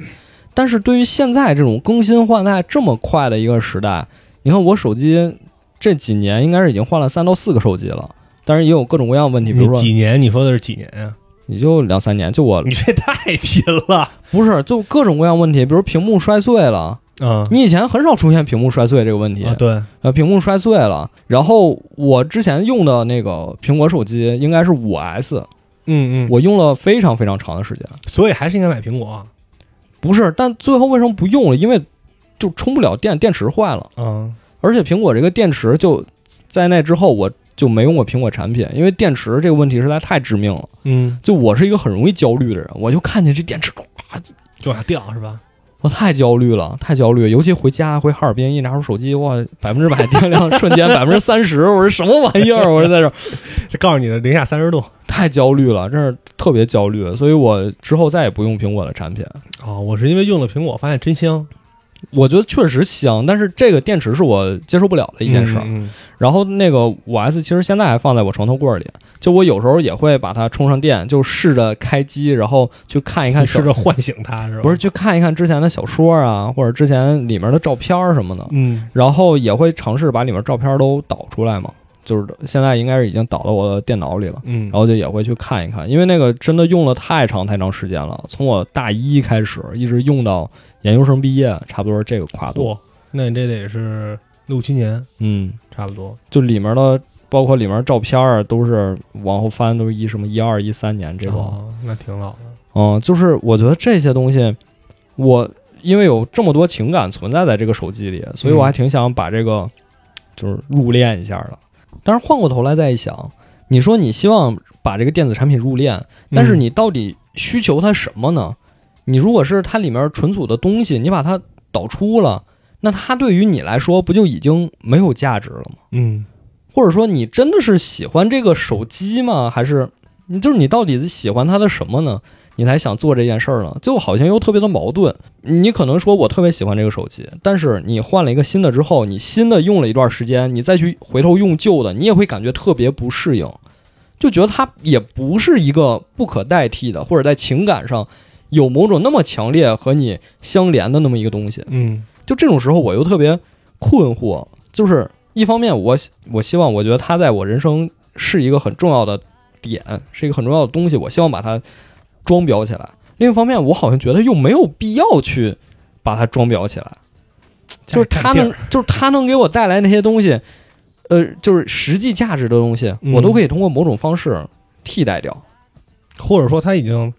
但是对于现在这种更新换代这么快的一个时代，你看我手机这几年应该是已经换了三到四个手机了，但是也有各种各样的问题，比如说几年？你说的是几年呀？也就两三年，就我你这太拼了。不是就各种各样问题，比如屏幕摔碎了，啊你以前很少出现屏幕摔碎这个问题，啊，对，呃，屏幕摔碎了。然后我之前用的那个苹果手机应该是五 S，嗯嗯，我用了非常非常长的时间。所以还是应该买苹果啊。不是，但最后为什么不用了？因为就充不了电，电池坏了。嗯而且苹果这个电池就在那之后我就没用过苹果产品，因为电池这个问题实在太致命了。嗯，就我是一个很容易焦虑的人，我就看见这电池，哇，就往下掉是吧？我太焦虑了，太焦虑。尤其回家回哈尔滨，一拿出手机，哇，百分之百电量瞬间百分之三十，我说什么玩意儿？我说在这儿 这告诉你的零下三十度。太焦虑了，真是特别焦虑，所以我之后再也不用苹果的产品。哦，我是因为用了苹果，发现真香我觉得确实香，但是这个电池是我接受不了的一件事然后那个五 S 其实现在还放在我床头柜里，就我有时候也会把它充上电，就试着开机，然后去看一看试着唤醒它是吧？不是去看一看之前的小说啊，或者之前里面的照片什么的，嗯然后也会尝试把里面照片都导出来嘛。就是现在应该是已经导到我的电脑里了，嗯，然后就也会去看一看，因为那个真的用了太长太长时间了，从我大一开始一直用到研究生毕业，差不多是这个跨度。嚯，那你这得是六七年嗯，差不多就里面的包括里面照片儿都是往后翻，都是一什么一二一三年这种。哦，那挺老的。嗯，就是我觉得这些东西，我因为有这么多情感存在在这个手机里，所以我还挺想把这个就是入殓一下的。但是换过头来再一想，你说你希望把这个电子产品入链，但是嗯你到底需求它什么呢？你如果是它里面存储的东西，你把它导出了，那它对于你来说不就已经没有价值了吗？嗯或者说你真的是喜欢这个手机吗？还是你就是你到底喜欢它的什么呢？你才想做这件事儿呢？就好像又特别的矛盾。你可能说我特别喜欢这个手机，但是你换了一个新的之后，你新的用了一段时间，你再去回头用旧的，你也会感觉特别不适应，就觉得它也不是一个不可代替的，或者在情感上有某种那么强烈和你相连的那么一个东西。嗯就这种时候，我又特别困惑。就是一方面我，我希望，我觉得它在我人生是一个很重要的点，是一个很重要的东西，我希望把它装裱起来。另一方面，我好像觉得又没有必要去把它装裱起来，就是它能就是它能给我带来那些东西，呃，就是实际价值的东西，嗯我都可以通过某种方式替代掉。或者说它已经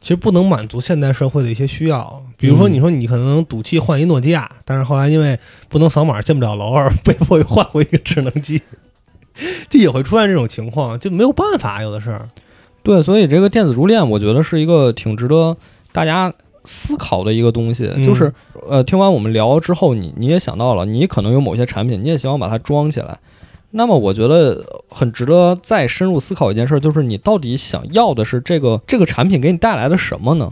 其实不能满足现代社会的一些需要。比如说，嗯你说你可能赌气换一诺基亚，但是后来因为不能扫码进不了楼，而被迫又换回一个智能机，就也会出现这种情况，就没有办法，有的是。对，所以这个电子珠链，我觉得是一个挺值得大家思考的一个东西。嗯就是呃，听完我们聊之后，你你也想到了，你可能有某些产品，你也希望把它装起来，那么我觉得很值得再深入思考一件事，就是你到底想要的是这个这个产品给你带来的什么呢？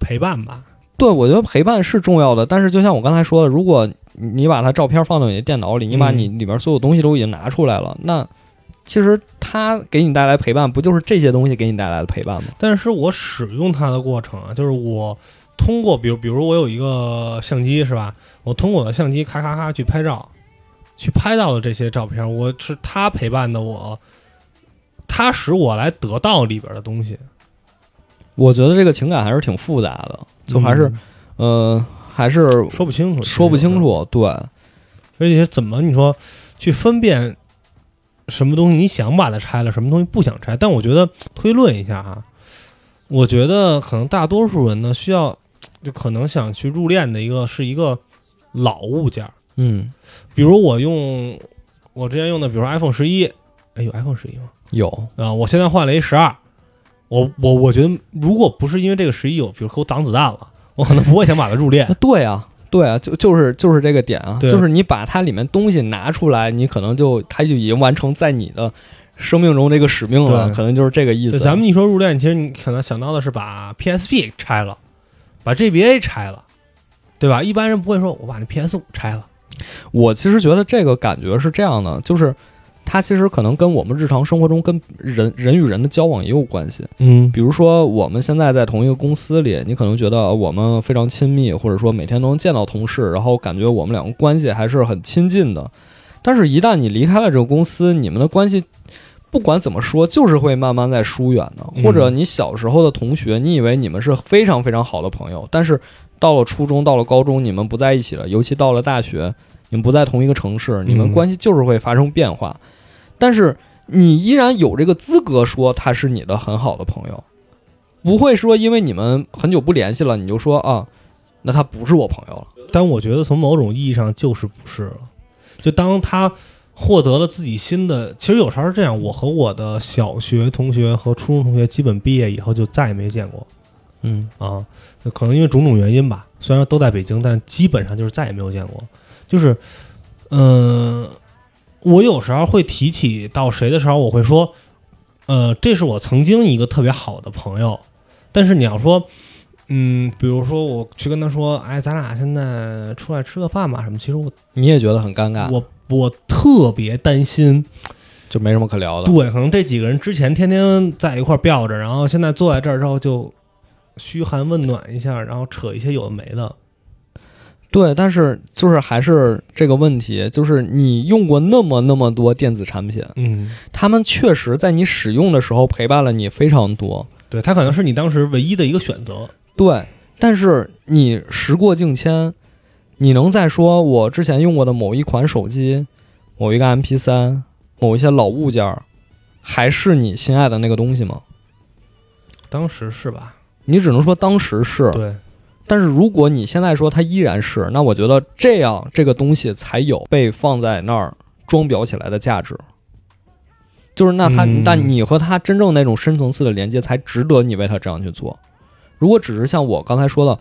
陪伴吧，对，我觉得陪伴是重要的，但是就像我刚才说的，如果你把它照片放到你的电脑里，你把嗯你里边所有东西都已经拿出来了，那其实它给你带来陪伴，不就是这些东西给你带来的陪伴吗？但是我使用它的过程啊，就是我通过，比如比如我有一个相机是吧？我通过我的相机咔咔咔去拍照，去拍到的这些照片，我是它陪伴的我，它使我来得到里边的东西，我觉得这个情感还是挺复杂的，就还是、嗯呃，还是说不清楚，说不清，楚。对，而且怎么你说去分辨什么东西你想把它拆了，什么东西不想拆？但我觉得推论一下哈，我觉得可能大多数人呢需要，就可能想去入殓的一个是一个老物件儿，嗯，比如我用我之前用的，比如说 iPhone 十一，哎有 iPhone 十一吗？有，啊，我现在换了一十二，我我我觉得如果不是因为这个十一有，比如给我挡子弹了，我可能不会想把它入殓啊。对啊，对啊，就就是就是这个点啊，对就是你把它里面东西拿出来，你可能就它就已经完成在你的生命中这个使命了，对可能就是这个意思。咱们一说入殓，其实你可能想到的是把 PSP 拆了，把 GBA 拆了，对吧？一般人不会说我把那 PS 五拆了。我其实觉得这个感觉是这样的，就是它其实可能跟我们日常生活中跟人人与人的交往也有关系。嗯比如说我们现在在同一个公司里，你可能觉得我们非常亲密，或者说每天都能见到同事，然后感觉我们两个关系还是很亲近的。但是，一旦你离开了这个公司，你们的关系不管怎么说，就是会慢慢在疏远的。嗯或者你小时候的同学，你以为你们是非常非常好的朋友，但是到了初中，到了高中，你们不在一起了，尤其到了大学，你们不在同一个城市，你们嗯关系就是会发生变化。但是你依然有这个资格说他是你的很好的朋友，不会说因为你们很久不联系了，你就说啊，那他不是我朋友了。但我觉得从某种意义上就是不是了。就当他获得了自己新的，其实有时候是这样，我和我的小学同学和初中同学基本毕业以后就再也没见过嗯啊，可能因为种种原因吧，虽然都在北京，但基本上就是再也没有见过。就是，嗯、我有时候会提起到谁的时候，我会说，呃，这是我曾经一个特别好的朋友，但是你要说。嗯，比如说我去跟他说，哎，咱俩现在出来吃个饭吧，什么？其实我你也觉得很尴尬，我我特别担心，就没什么可聊的。对，可能这几个人之前天天在一块儿吊着，然后现在坐在这儿之后就嘘寒问暖一下，然后扯一些有的没的。对，但是就是还是这个问题，就是你用过那么那么多电子产品，嗯，他们确实在你使用的时候陪伴了你非常多。对，它可能是你当时唯一的一个选择。对，但是你时过境迁，你能再说我之前用过的某一款手机、某一个 MP 3某一些老物件儿，还是你心爱的那个东西吗？当时是吧？你只能说当时是，对，但是如果你现在说它依然是，那我觉得这样这个东西才有被放在那儿装裱起来的价值。就是那它，嗯但你和它真正那种深层次的连接，才值得你为它这样去做。如果只是像我刚才说的，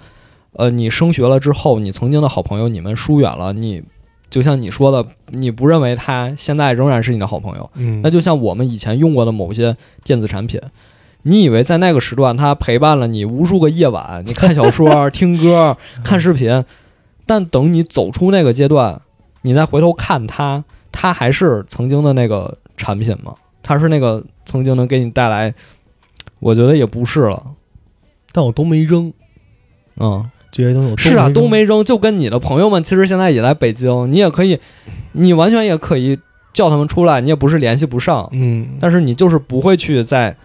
呃，你升学了之后，你曾经的好朋友你们疏远了，你就像你说的，你不认为他现在仍然是你的好朋友，嗯，那就像我们以前用过的某些电子产品，你以为在那个时段它陪伴了你无数个夜晚，你看小说、听歌、看视频，但等你走出那个阶段，你再回头看它，它还是曾经的那个产品吗？它是那个曾经能给你带来，我觉得也不是了，但我都没扔。嗯。这些东西我是啊，都没扔，就跟你的朋友们其实现在也来北京，你也可以，你完全也可以叫他们出来，你也不是联系不上，嗯，但是你就是不会去再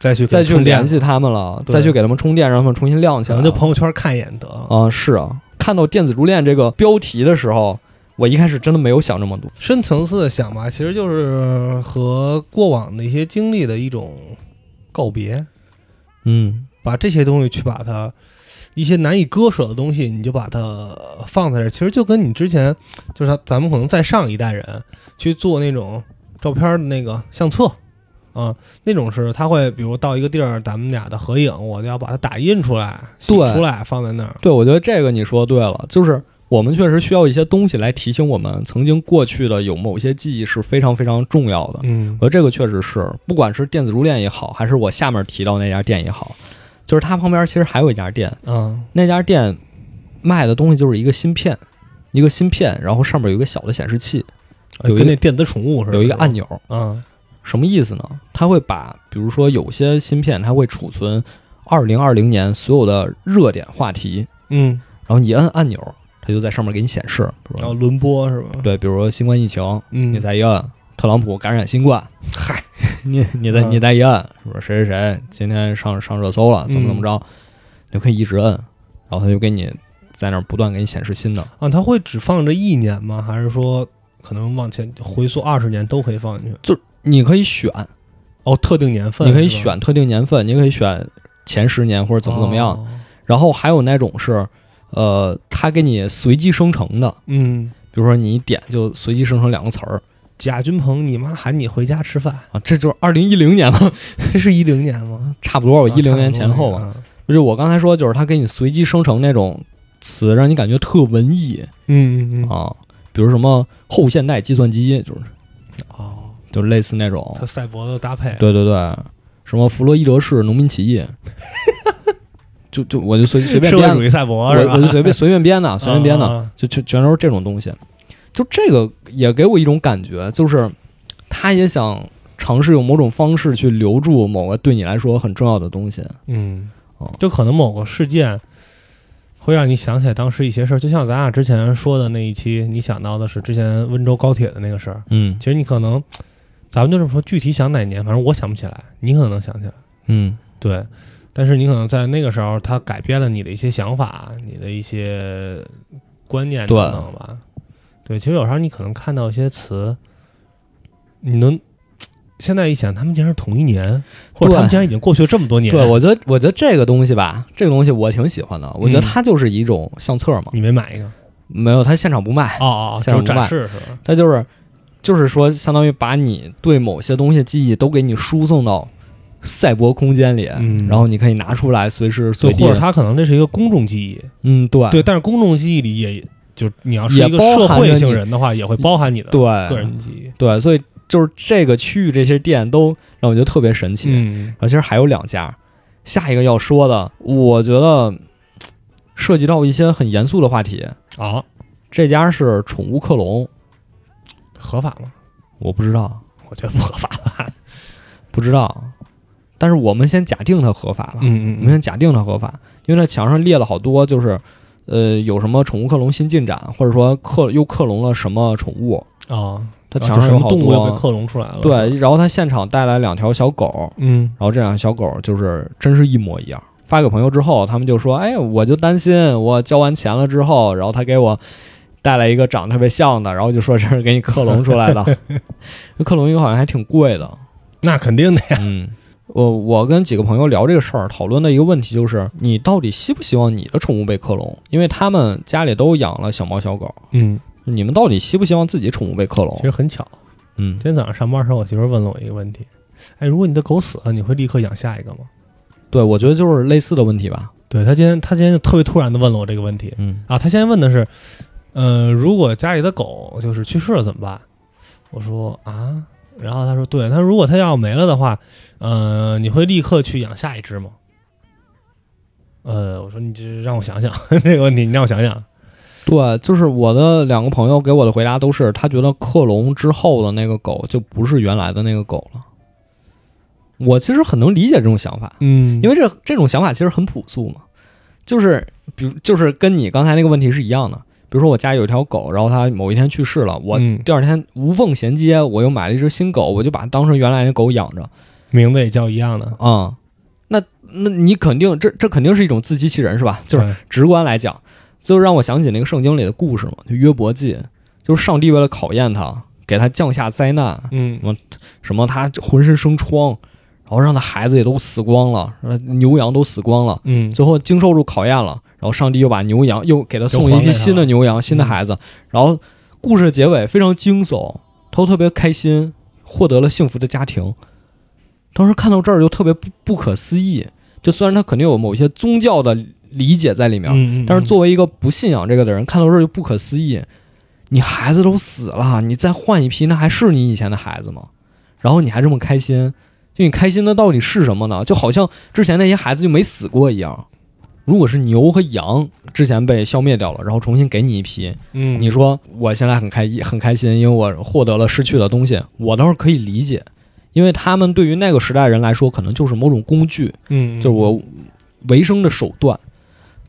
再去再去联，系他们了，再去给他们充电，让他们重新亮起来。就朋友圈看一眼得。啊，是啊，看到电子珠链这个标题的时候，我一开始真的没有想这么多。深层次的想吧，其实就是和过往的一些经历的一种告别，嗯把这些东西去把它一些难以割舍的东西，你就把它放在这儿。其实就跟你之前就是咱们可能在上一代人去做那种照片的那个相册啊，那种是他会比如到一个地儿，咱们俩的合影，我就要把它打印出来、洗对出来放在那儿。对，我觉得这个你说对了，就是我们确实需要一些东西来提醒我们，曾经过去的有某些记忆是非常非常重要的。嗯我觉得这个确实是，不管是电子珠链也好，还是我下面提到那家店也好，就是它旁边其实还有一家店，嗯那家店卖的东西就是一个芯片，一个芯片，然后上面有一个小的显示器，有一个跟那电子宠物似的，有一个按钮，嗯什么意思呢？它会把，比如说有些芯片，它会储存二零二零年所有的热点话题，嗯，然后你摁按钮，它就在上面给你显示，然后轮播是吧？对，比如说新冠疫情，嗯，你再一按，特朗普感染新冠，嗨，你你再嗯你再一按，是不是谁谁谁今天上上热搜了，怎么怎么着，你就可以一直摁，然后它就给你在那儿不断给你显示新的。啊，它会只放这一年吗？还是说可能往前回溯二十年都可以放进去？你可以选，哦，特定年份，你可以选特定年份，你可以选前十年或者怎么怎么样。哦。然后还有那种是，呃，它给你随机生成的，嗯，比如说你一点就随机生成两个词儿。贾君鹏，你妈喊你回家吃饭，啊，这就是二零一零年吗，这是一零年吗？差不多，我啊一零年前后嘛。嘛。就是我刚才说，就是他给你随机生成那种词，让你感觉特文艺。嗯嗯嗯，啊，比如什么后现代计算机，就是哦，就类似那种它，赛博的搭配，对对对，什么弗洛伊德式农民起义，就就我就随随便编赛博是吧？我我就随便随便编的，随便编的，啊就全全都是这种东西。就这个也给我一种感觉，就是他也想尝试用某种方式去留住某个对你来说很重要的东西。嗯哦，就可能某个事件会让你想起来当时一些事儿，就像咱俩之前说的那一期，你想到的是之前温州高铁的那个事儿。嗯其实你可能，咱们就是说具体想哪年，反正我想不起来，你可能想起来，嗯，对。但是你可能在那个时候，他改变了你的一些想法，你的一些观念等对等吧。对，其实有时候你可能看到一些词，你能现在一想，他们竟然是同一年，或者他们对竟然已经过去了这么多年。对，我觉得我觉得这个东西吧，这个东西我挺喜欢的。我觉得嗯它就是一种相册嘛，你没买一个？没有，它现场不卖，哦哦，哦现场不卖展示是吧？它就是就是说，相当于把你对某些东西记忆都给你输送到赛博空间里，嗯。然后你可以拿出来，随时就随地或者它可能这是一个公众记忆，嗯，对对，但是公众记忆里也就是你要是也一个社会性人的话，也会包含你的对。个人记忆。对，所以就是这个区域这些店都让我觉得特别神奇。嗯。然后其实还有两家，下一个要说的，我觉得涉及到一些很严肃的话题。啊，这家是宠物克隆，合法吗？我不知道，我觉得不合法吧。不知道。但是我们先假定它合法吧，嗯嗯我们先假定它合法，因为那墙上列了好多，就是呃有什么宠物克隆新进展，或者说克又克隆了什么宠物，啊，它墙上什么墙上有好多。动物又被克隆出来了。对，，然后他现场带来两条小狗，嗯然后这两个小狗就是真是一模一样。发给朋友之后，他们就说：“哎，我就担心我交完钱了之后，然后他给我带来一个长得特别像的，然后就说这是给你克隆出来的。那克隆一个好像还挺贵的。那肯定的呀。嗯，我我跟几个朋友聊这个事儿，讨论的一个问题就是，你到底希不希望你的宠物被克隆？因为他们家里都养了小猫小狗，嗯，你们到底希不希望自己宠物被克隆其？实很巧，嗯今，天早上上班的时候，我媳妇儿问了我一个问题：哎，如果你的狗死了，你会立刻养下一个吗？对，我觉得就是类似的问题吧。对他今天，他今天就特别突然的问了我这个问题嗯啊。他现在问的是，呃，如果家里的狗就是去世了怎么办？我说啊，然后他说，对，他说如果它要没了的话，呃，你会立刻去养下一只吗？呃，我说你这让我想想 这个问题，你让我想想。对，就是我的两个朋友给我的回答都是，他觉得克隆之后的那个狗就不是原来的那个狗了。我其实很能理解这种想法，嗯因为这这种想法其实很朴素嘛，就是比如就是跟你刚才那个问题是一样的。比如说我家有一条狗，然后它某一天去世了，我嗯。第二天无缝衔接，我又买了一只新狗，我就把它当成原来那狗养着。名字也叫一样的，啊、那那你肯定这这肯定是一种自欺欺人是吧？就是直观来讲，就让我想起那个圣经里的故事嘛，就约伯记，就是上帝为了考验他，给他降下灾难，嗯。什么他浑身生疮，然后让他孩子也都死光了，牛羊都死光了，嗯。最后经受住考验了，然后上帝又把牛羊又给他送了一批新的牛羊、新的孩子，然后故事结尾非常惊悚，他都特别开心，获得了幸福的家庭。当时看到这儿就特别不不可思议，就虽然他肯定有某些宗教的理解在里面。嗯，嗯但是作为一个不信仰这个的人，看到这儿就不可思议。你孩子都死了，你再换一批，那还是你以前的孩子吗？然后你还这么开心，就你开心的到底是什么呢？就好像之前那些孩子就没死过一样。如果是牛和羊之前被消灭掉了，然后重新给你一批，嗯，你说我现在很开很开心，因为我获得了失去的东西，我倒是可以理解，因为他们对于那个时代人来说，可能就是某种工具，嗯，就是我维生的手段。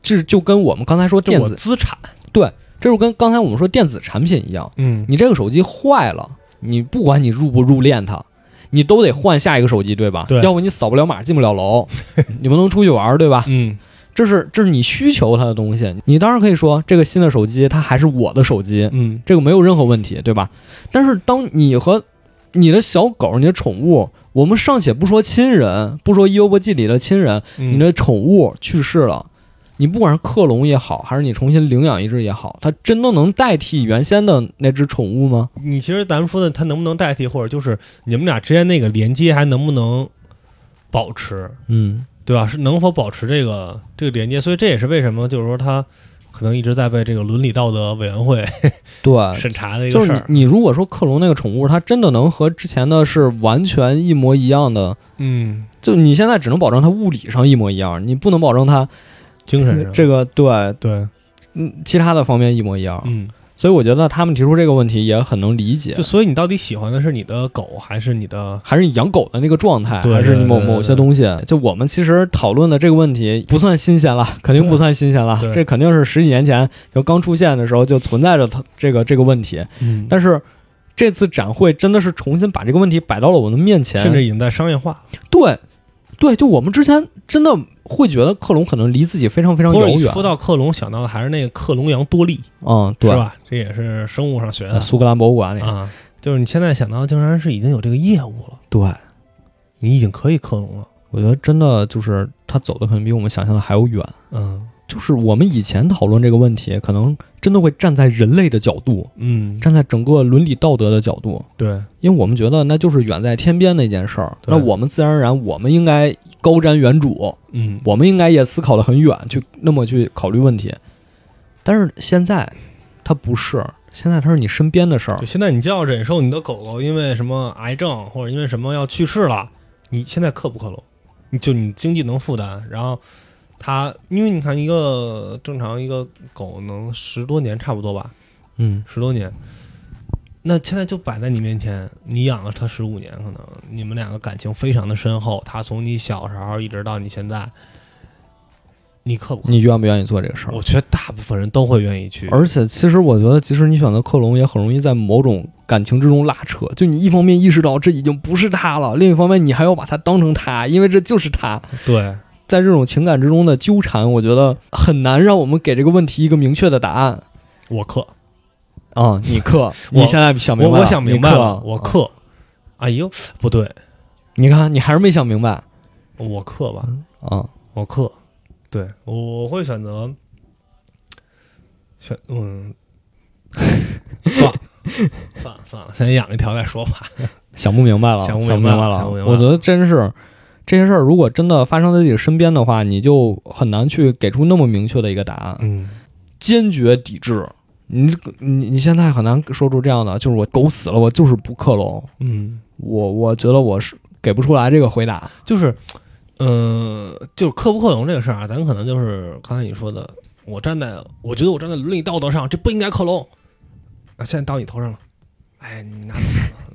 这就跟我们刚才说电子，资产，对这就跟刚才我们说电子产品一样，嗯，你这个手机坏了，你不管你入不入链它，你都得换下一个手机，对吧？对要不你扫不了码，进不了楼，你不能出去玩，对吧？嗯这是这是你需求它的东西，你当然可以说这个新的手机它还是我的手机，嗯。这个没有任何问题，对吧？但是当你和你的小狗、你的宠物，我们尚且不说亲人，不说伊欧波记里的亲人，嗯，你的宠物去世了，你不管是克隆也好，还是你重新领养一只也好，它真的能代替原先的那只宠物吗？你其实咱们说的它能不能代替，或者就是你们俩之间那个连接还能不能保持，嗯，对吧？是能否保持这个这个连接？所以这也是为什么就是说他可能一直在被这个伦理道德委员会对，审查的一就是你个事儿。你如果说克隆那个宠物，它真的能和之前的是完全一模一样的，嗯，就你现在只能保证它物理上一模一样，你不能保证它精神上这个对对，嗯其他的方面一模一样。嗯，所以我觉得他们提出这个问题也很能理解就。所以你到底喜欢的是你的狗还是你的？还是你养狗的那个状态，还是某某些东西？就我们其实讨论的这个问题不算新鲜了，肯定不算新鲜了。这肯定是十几年前就刚出现的时候就存在着它这个这个问题。嗯但是这次展会真的是重新把这个问题摆到了我们的面前，甚至已经在商业化，对对，就我们之前真的会觉得克隆可能离自己非常非常遥远。说到克隆，想到的还是那个克隆羊多利，嗯，对，是吧？这也是生物上学的呃苏格兰博物馆里，啊。就是你现在想到，竟然是已经有这个业务了，对。你已经可以克隆了。我觉得真的就是他走的可能比我们想象的还要远。嗯就是我们以前讨论这个问题，可能真的会站在人类的角度，嗯，站在整个伦理道德的角度，对，因为我们觉得那就是远在天边的一件事儿。那我们自然而然，我们应该高瞻远瞩，嗯，我们应该也思考的很远，去那么去考虑问题。但是现在，它不是，现在它是你身边的事儿。现在你就要忍受你的狗狗因为什么癌症或者因为什么要去世了，你现在克不克隆？你就你经济能负担，然后它，因为你看一个正常一个狗能十多年差不多吧，嗯，十多年。那现在就摆在你面前，你养了它十五年，可能你们两个感情非常的深厚。它从你小时候一直到你现在，你克不克？你愿不愿意做这个事儿？我觉得大部分人都会愿意去。而且，其实我觉得，即使你选择克隆，也很容易在某种感情之中拉扯。就你一方面意识到这已经不是它了，另一方面你还要把它当成它，因为这就是它。对，在这种情感之中的纠缠，我觉得很难让我们给这个问题一个明确的答案我克，啊、你克，你现在想明白了？我我想明白了，我克。哎呦，不对，你看，你还是没想明白我克吧，啊。我克。对，我会选择选嗯，算了 算了算了，先养一条再说吧。想不明白了，想不不明白了了。想不明白了我觉得真是这些事儿，如果真的发生在自己身边的话，你就很难去给出那么明确的一个答案。嗯，坚决抵制。你这个你你现在很难说出这样的，就是我狗死了，我就是不克隆。嗯，我我觉得我是给不出来这个回答。就是，呃，就是克不克隆这个事儿啊，咱可能就是刚才你说的，我站在，我觉得我站在伦理道德上，这不应该克隆。啊，现在到你头上了，哎，你拿走，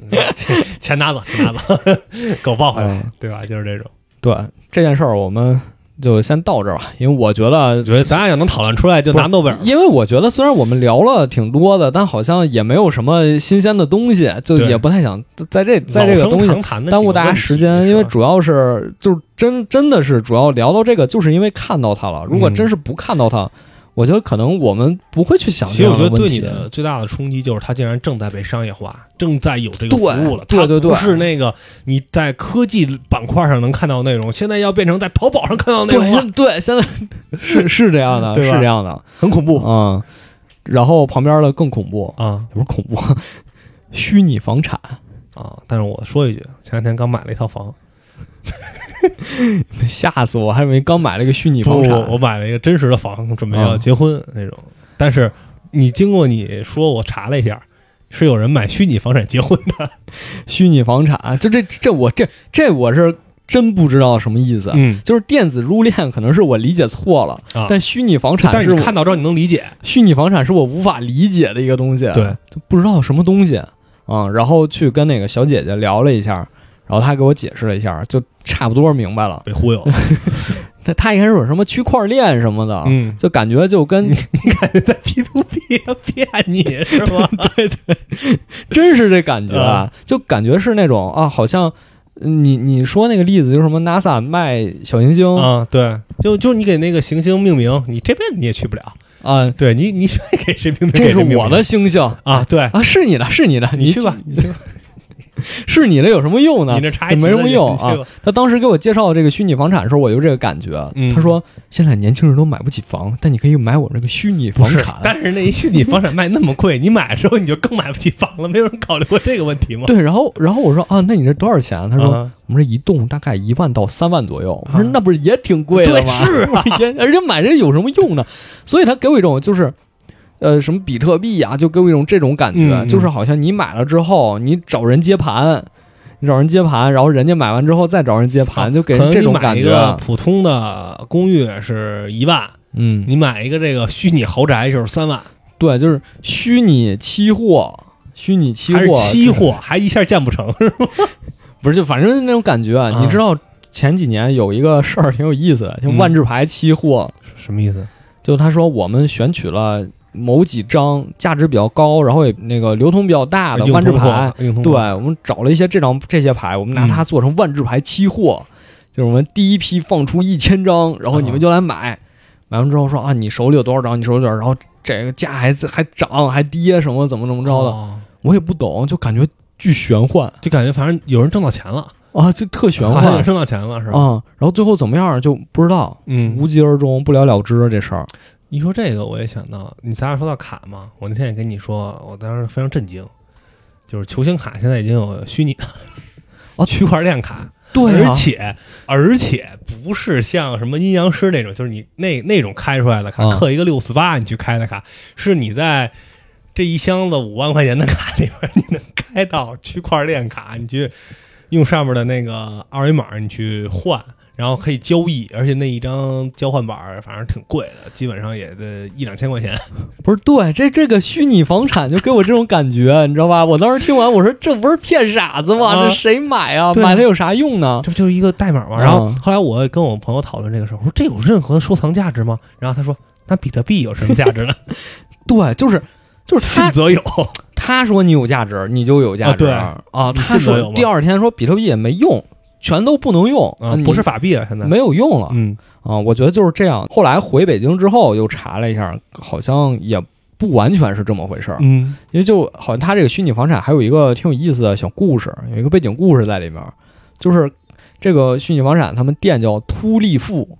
拿走钱钱拿走，钱拿走，狗抱回来哎，对吧？就是这种。对这件事儿，我们就先到这儿吧，因为我觉得。觉得咱俩要能讨论出来，就拿诺贝尔。因为我觉得虽然我们聊了挺多的，但好像也没有什么新鲜的东西，就也不太想在这在这个东西耽误大家时间，因为主要是就是真真的是主要聊到这个，就是因为看到它了。如果嗯真是不看到它，我觉得可能我们不会去想其实我。觉得对你的最大的冲击就是，它竟然正在被商业化，正在有这个服对务了。它对对对不是那个你在科技板块上能看到的内容，现在要变成在淘宝上看到内容了，对对，现在 是是这样的，是这样的，很恐怖嗯。然后旁边的更恐怖，啊也不是恐怖，虚拟房产。啊！但是我说一句，前两天刚买了一套房，吓死我！还以为刚买了一个虚拟房，产。我我买了一个真实的房，准备要嗯结婚那种。但是你经过你说，我查了一下，是有人买虚拟房产结婚的。虚拟房产，就这这我这这我是真不知道什么意思。嗯就是电子入殓可能是我理解错了，啊，但虚拟房产但是看到之后你能理解。虚拟房产是我无法理解的一个东西，对，就不知道什么东西啊、然后去跟那个小姐姐聊了一下，然后他给我解释了一下，就差不多明白了。被忽悠，他他一开始有什么区块链什么的，嗯，就感觉就跟你 感觉在 P to P 骗你是吗？对对真是这感觉嗯啊，就感觉是那种啊，好像嗯你你说那个例子就是什么 NASA 卖小行星。啊、啊，对，就就你给那个行星命名，你这辈子你也去不了。啊。对你，你愿意给谁命名？这是我的星星。啊，对，啊，是你的，是你的，你去吧，你去 是你的有什么用呢你？这查一没什么用啊他当时给我介绍这个虚拟房产的时候，我就这个感觉。嗯他说现在年轻人都买不起房，但你可以买我这个虚拟房产。但是那一虚拟房产卖那么贵，你买的时候你就更买不起房了，没有人考虑过这个问题吗？对，然后然后我说啊，那你这多少钱？他说、啊我们这一栋大概一万到三万左右。我说啊那不是也挺贵的吗？对是啊也 而且买这有什么用呢？所以他给我一种就是。呃，什么比特币呀、就给我一种这种感觉，就是好像你买了之后，你找人接盘，你找人接盘，然后人家买完之后再找人接盘，就给人这种感觉。普通的公寓是一万，嗯，你买一个这个虚拟豪宅就是三万，对，就是虚拟期货，虚拟期货期货，还一下建不成，是吗？不是就反正那种感觉。啊你知道前几年有一个事儿挺有意思的，就嗯万智牌期货，什么意思？就他说我们选取了某几张价值比较高，然后也那个流通比较大的万智牌，，对我们找了一些这张这些牌，我们拿它做成万智牌期货，就是我们第一批放出一千张，然后你们就来买，买完之后说啊你手里有多少张，你手里有多少，然后这个价还还涨还跌什么怎么怎么着的，哦。我也不懂，就感觉巨玄幻。就感觉反正有人挣到钱了，啊，就特玄幻。挣到钱了，是吧？啊。然后最后怎么样就不知道，嗯，无疾而终，不了了之这事儿。一说这个，我也想到，你咱俩说到卡嘛，我那天也跟你说，我当时非常震惊，就是球星卡现在已经有虚拟的啊区块链卡，对啊而且而且不是像什么阴阳师那种，就是你那那种开出来的卡，嗯刻一个六四八你去开的卡，是你在这一箱子五万块钱的卡里边，你能开到区块链卡，你去用上面的那个二维码你去换。然后可以交易，而且那一张交换板儿反正挺贵的，基本上也得一两千块钱。不是对这这个虚拟房产就给我这种感觉，你知道吧？我当时听完我说这不是骗傻子吗？啊这谁买啊？买它有啥用呢？这不就是一个代码吗？嗯然后后来我跟我朋友讨论这个事儿，我说这有任何的收藏价值吗？然后他说，那比特币有什么价值呢？对，就是就是他信则有。他说你有价值，你就有价值啊对啊。他说第二天说比特币也没用，全都不能用啊，不是法币啊，现在。没有用了。嗯。啊。我觉得就是这样。后来回北京之后又查了一下，好像也不完全是这么回事儿。嗯。因为就好像他这个虚拟房产还有一个挺有意思的小故事，有一个背景故事在里面，就是这个虚拟房产他们店叫秃利富，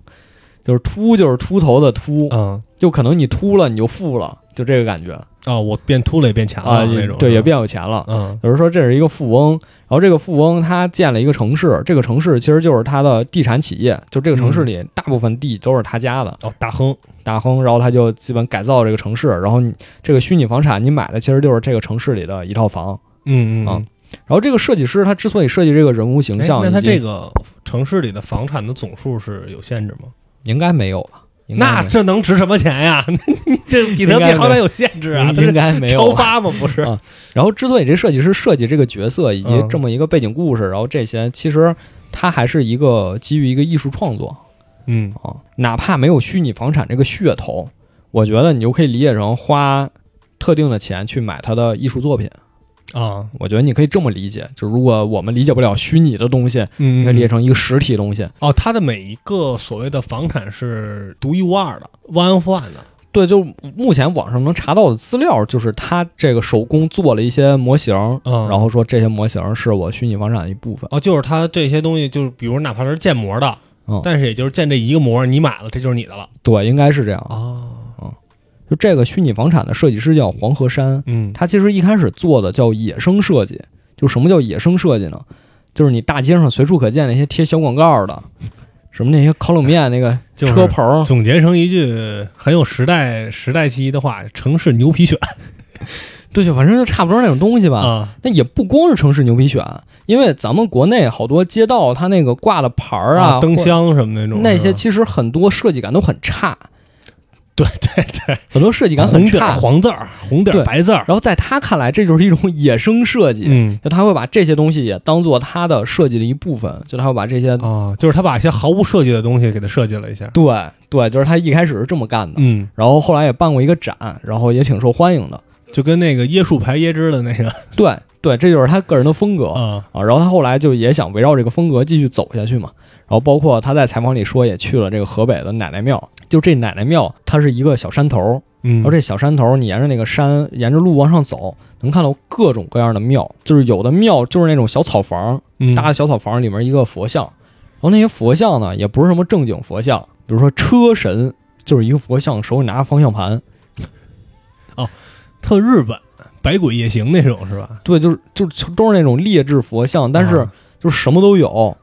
就是秃就是秃头的秃，嗯就可能你秃了你就富了，就这个感觉啊，我变秃了也变强啊，了那种，对，也变有钱了。嗯有人说这是一个富翁，然后这个富翁他建了一个城市，这个城市其实就是他的地产企业，就这个城市里大部分地都是他家的，哦大亨大亨，然后他就基本改造这个城市，然后这个虚拟房产你买的其实就是这个城市里的一套房。啊嗯嗯嗯然后这个设计师他之所以设计这个人物形象，哎那他这个城市里的房产的总数是有限制吗？应该没有吧？那这能值什么钱呀？你这比特币好歹有限制啊，它应是该没有。超发吗？不是啊然后之所以这设计师设计这个角色以及嗯这么一个背景故事，然后这些其实它还是一个基于一个艺术创作嗯啊，哪怕没有虚拟房产这个噱头，我觉得你就可以理解成花特定的钱去买他的艺术作品。啊我觉得你可以这么理解，就如果我们理解不了虚拟的东西，嗯你可以理解成一个实体东西。哦，它的每一个所谓的房产是独一无二的，one of one 的。对，就目前网上能查到的资料，就是他这个手工做了一些模型，嗯然后说这些模型是我虚拟房产的一部分。哦，就是他这些东西，就是比如哪怕是建模的，嗯但是也就是建这一个模，你买了，这就是你的了。对，应该是这样。哦，就这个虚拟房产的设计师叫黄河山，嗯他其实一开始做的叫野生设计。就什么叫野生设计呢？就是你大街上随处可见那些贴小广告的，什么那些烤冷面那个就是车棚，总结成一句很有时代时代气息的话：城市牛皮癣 对，就反正就差不多那种东西吧。啊，那也不光是城市牛皮癣，因为咱们国内好多街道它那个挂的牌儿啊、灯箱什么那种，那些，其实很多设计感都很差，对对对，很多设计感很差。黄字儿，红点儿对白字儿，然后在他看来，这就是一种野生设计，嗯。就他会把这些东西也当做他的设计的一部分，就他会把这些，哦，就是他把一些毫无设计的东西给他设计了一下。对对，就是他一开始是这么干的，嗯，然后后来也办过一个展，然后也挺受欢迎的。就跟那个椰树牌椰汁的那个对对，这就是他个人的风格嗯，啊。然后他后来就也想围绕这个风格继续走下去嘛。然后包括他在采访里说，也去了这个河北的奶奶庙。就这奶奶庙，它是一个小山头，嗯，然后这小山头，你沿着那个山，沿着路往上走，能看到各种各样的庙。就是有的庙就是那种小草房，嗯搭的小草房里面一个佛像，然后那些佛像呢，也不是什么正经佛像，比如说车神，就是一个佛像手里拿着方向盘，哦特日本百鬼夜行那种是吧？对，就是就就都是那种劣质佛像，但是啊就是什么都有。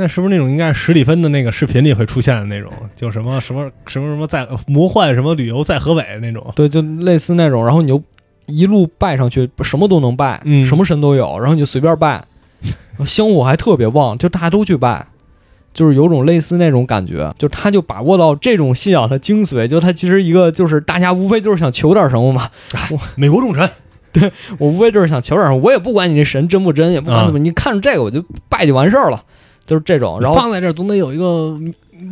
那是不是那种应该是史蒂芬的那个视频里会出现的那种，就什么什么什么什么在魔幻什么旅游在河北那种？对，就类似那种，然后你就一路拜上去，什么都能拜，嗯什么神都有，然后你就随便拜，香火还特别旺，就大家都去拜，就是有种类似那种感觉，就他就把握到这种信仰的精髓，就他其实一个就是大家无非就是想求点什么嘛，美国众神 我无非就是想求点什么，我也不管你这神真不真，也不管怎么，你看着这个我就拜就完事儿了，就是这种，然后放在这儿总得有一个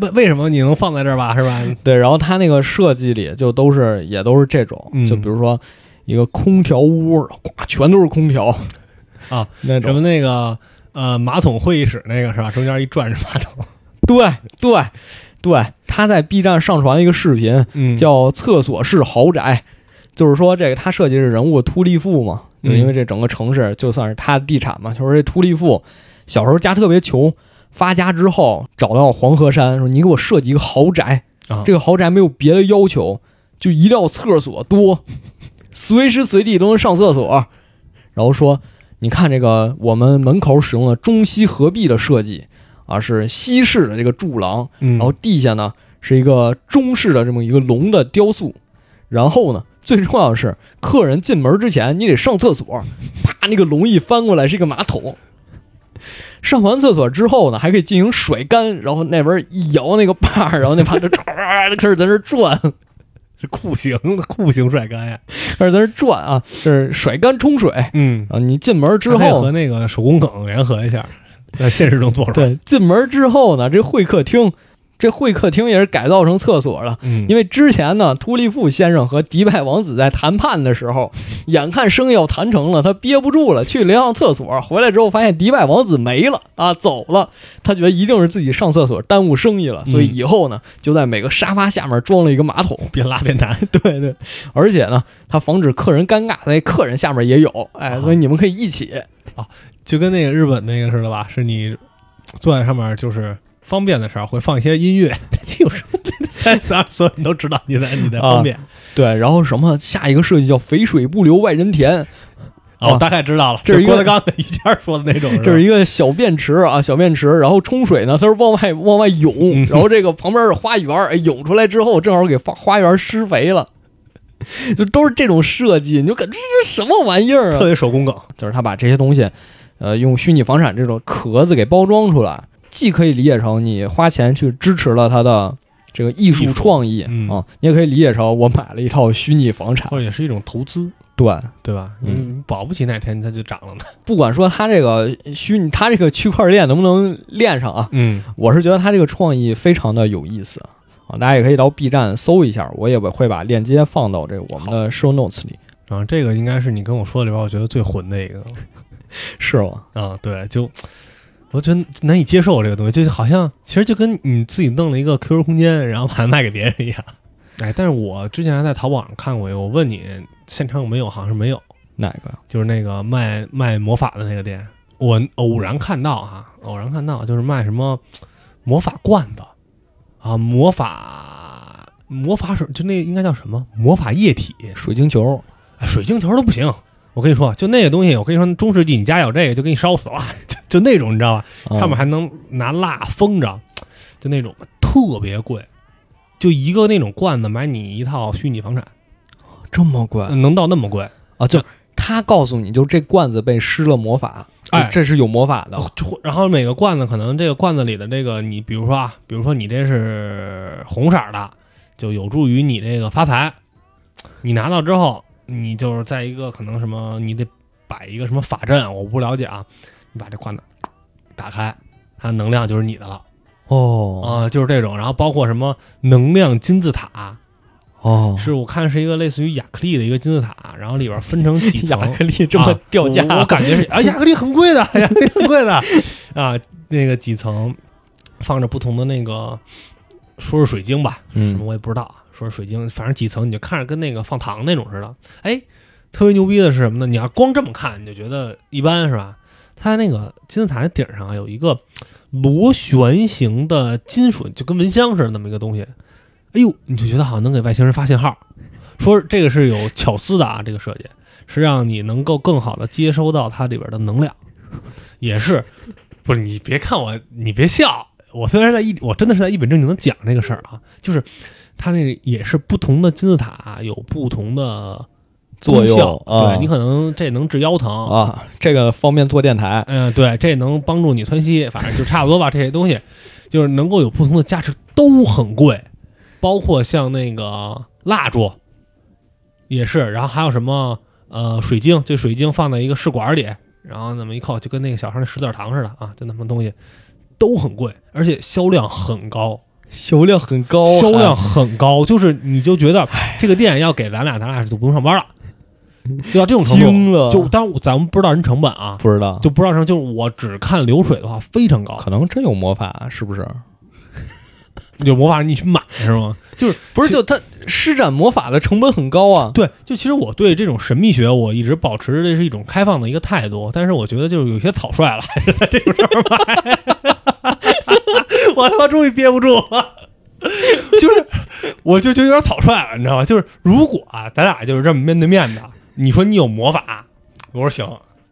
为为什么你能放在这儿吧？是吧？对，然后他那个设计里就都是也都是这种，嗯就比如说一个空调屋，咵全都是空调啊，那种什么那个呃马桶会议室那个是吧？中间一转是马桶，对对对，他在 B 站上传了一个视频，嗯叫“厕所式豪宅”，就是说这个他设计的人物秃利富嘛，就是因为这整个城市就算是他的地产嘛，就是这秃利富小时候家特别穷，发家之后找到黄河山说：“你给我设计一个豪宅，啊这个豪宅没有别的要求，就一定要厕所多，随时随地都能上厕所。”然后说：“你看这个我们门口使用了中西合璧的设计啊，是西式的这个柱廊。”嗯，然后地下呢是一个中式的这么一个龙的雕塑，然后呢，最重要的是，客人进门之前你得上厕所，啪，那个龙一翻过来是一个马桶。上完厕所之后呢，还可以进行甩干，然后那边一摇那个把，然后那把就 唰就开始在那转，是酷刑酷刑甩干呀。开始在那转啊，这是甩干冲水。嗯，啊，你进门之后和，那个手工梗联合一下，在现实中做出来。对，进门之后呢，这会客厅，这会客厅也是改造成厕所了。嗯，因为之前呢，秃利富先生和迪拜王子在谈判的时候，眼看生意要谈成了，他憋不住了，去了趟厕所，回来之后发现迪拜王子没了啊，走了。他觉得一定是自己上厕所耽误生意了，所以以后呢，就在每个沙发下面装了一个马桶。边拉边谈。对对，而且呢，他防止客人尴尬，在客人下面也有，哎，所以你们可以一起啊。就跟那个日本那个似的吧，是你坐在上面就是方便的时候会放一些音乐，有时候三十二所有人都知道你在你在方便。对，然后什么下一个设计叫“肥水不流外人田”，哦，啊大概知道了，这是一个郭德纲跟于谦说的那种，这是一一个小便池啊，小便池，然后冲水呢，它是往外往外涌，嗯然后这个旁边是花园，哎，涌出来之后正好给花花园施肥了，就都是这种设计，你就感觉这是什么玩意儿啊特啊？别手工梗。就是他把这些东西，呃，用虚拟房产这种壳子给包装出来，既可以理解成你花钱去支持了他的这个艺术创意嗯啊，你也可以理解成我买了一套虚拟房产或，者也是一种投资，对。对吧？嗯嗯，保不齐哪天它就涨了呢。不管说它这个虚拟，它这个区块链能不能链上啊？嗯，我是觉得它这个创意非常的有意思啊，大家也可以到 B 站搜一下，我也会把链接放到这个我们的 show notes 里，然后这个应该是你跟我说的里边，我觉得最混的一个。是吗？啊，对，就我觉得难以接受这个东西，就好像其实就跟你自己弄了一个 QQ 空间，然后把它卖给别人一样。哎，但是我之前还在淘宝上看过一个，我问你现场有没有，好像是没有，哪个？就是那个卖卖魔法的那个店，我偶然看到哈，偶然看到就是卖什么魔法罐子啊，魔法魔法水，就那应该叫什么魔法液体，水晶球？哎水晶球都不行。我跟你说，就那个东西，我跟你说，中世纪你家有这个就给你烧死了。就就那种你知道吧？嗯上面还能拿蜡封着，就那种特别贵，就一个那种罐子买你一套虚拟房产，这么贵能到那么贵？啊？就他告诉你就这罐子被施了魔法，哎这是有魔法的。然后每个罐子可能这个罐子里的这个你，比如说啊，比如说你这是红色儿的，就有助于你这个发财。你拿到之后，你就是在一个可能什么，你得摆一个什么法阵，我不了解啊。你把这罐子打开，它的能量就是你的了哦啊、就是这种。然后包括什么能量金字塔，哦，是我看是一个类似于亚克力的一个金字塔，然后里边分成几层。亚克力这么啊掉价，我我感觉是啊，亚克力很贵的，亚克力很贵的啊。那个几层放着不同的那个，说是水晶吧，嗯我也不知道啊，说水晶，反正几层你就看着跟那个放糖那种似的。哎，特别牛逼的是什么呢？你要光这么看，你就觉得一般是吧？它那个金字塔的顶上有一个螺旋形的金属，就跟蚊香似的那么一个东西。哎呦，你就觉得好像能给外星人发信号，说这个是有巧思的啊，这个设计是让你能够更好的接收到它里边的能量，也是不是？你别看我，你别笑，我虽然在一，我真的是在一本正经的讲这个事儿啊，就是它那也是不同的金字塔有不同的作用啊对你可能这能治腰疼，啊，这个方便做电台。嗯、对，这能帮助你窜稀，反正就差不多吧。这些东西 就是能够有不同的价值，都很贵，包括像那个蜡烛也是，然后还有什么呃水晶，这水晶放在一个试管里，然后那么一扣，就跟那个小时候那十字糖似的啊，就那么东西都很贵，而且销量很高，销量很高，销量很高，就是你就觉得这个店要给咱俩，咱俩就不用上班了，就到这种程度。惊了，就当然咱们不知道人成本啊，不知道，就不知道成，就是我只看流水的话非常高，可能真有魔法，是不是？有魔法你去买是吗？就是不是，就他施展魔法的成本很高啊。对，就其实我对这种神秘学，我一直保持这是一种开放的一个态度，但是我觉得就是有些草率了，还 是在这个时候买。我他妈终于憋不住了，就是我就觉得有点草率了，你知道吧？就是如果啊，咱俩就是这么面对面的，你说你有魔法，我说行，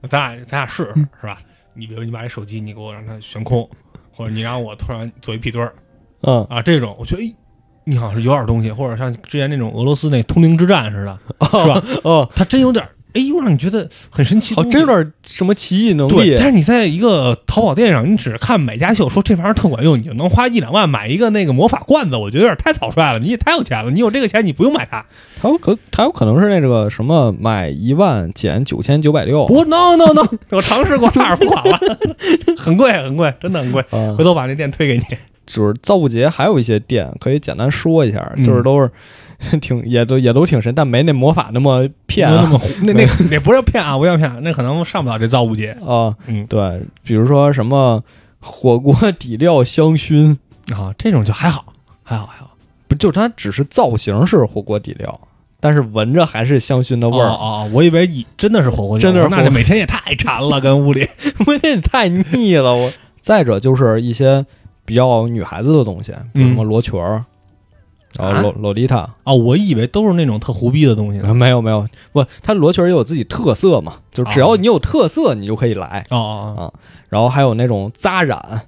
咱俩咱俩试试是吧？你比如你把这手机你给我让它悬空，或者你让我突然做一屁墩儿，嗯，啊，这种我觉得，哎，你好像是有点东西，或者像之前那种俄罗斯那通灵之战似的，是吧？哦，他真有点，哎，又让你觉得很神奇的好。真有点什么奇异能对，力但是你在一个淘宝店上，你只看买家秀，说这玩意儿特管用，你就能花一两万买一个那个魔法罐子，我觉得有点太草率了。你也太有钱了，你有这个钱，你不用买它。他有可他有可能是那个什么买一万减九千九百六，不，no no no，我尝试过，差点付款了，很贵很贵，真的很贵。啊回，头把那店推给你。就是造物节还有一些店可以简单说一下，嗯就是都是 挺也都也都挺神，但没那魔法那么骗啊那么 那那那不是骗啊，不要骗，那可能上不了这造物节。啊，嗯对，比如说什么火锅底料香薰，啊，这种就还好，还好还好。不就它只是造型是火锅底料，但是闻着还是香薰的味儿，啊哦，哦我以为你真的是火锅店，真的是火我说那这每天也太馋了，跟屋里。我这也太腻了。我再者就是一些比较女孩子的东西，比如什么罗裙儿，然后啊洛洛丽塔，哦，我以为都是那种特胡逼的东西呢。没有没有，不，它罗裙也有自己特色嘛，就是只要你有特色，你就可以来。哦哦然后还有那种扎染，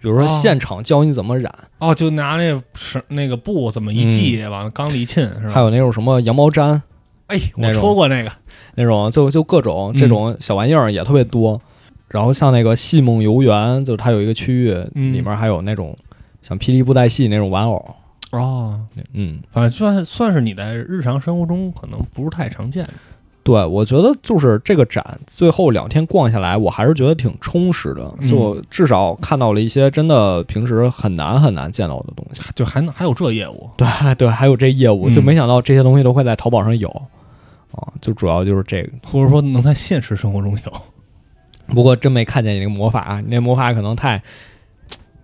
比如说哦现场教你怎么染，哦，哦，就拿那是那个布怎么一系，往缸里一沁，是吧？还有那种什么羊毛毡，哎，我说过那个，那种就就各种嗯这种小玩意儿也特别多。然后像那个戏梦游园，就是它有一个区域，嗯里面还有那种像霹雳布袋戏那种玩偶。哦，嗯，反正算算是你在日常生活中可能不是太常见的。对，我觉得就是这个展最后两天逛下来，我还是觉得挺充实的，嗯就至少看到了一些真的平时很难很难见到的东西。就还能还有这业务，对对，还有这业务，嗯就没想到这些东西都会在淘宝上有啊，就主要就是这个。或者说能在现实生活中有。不过真没看见你那个魔法，你那魔法可能太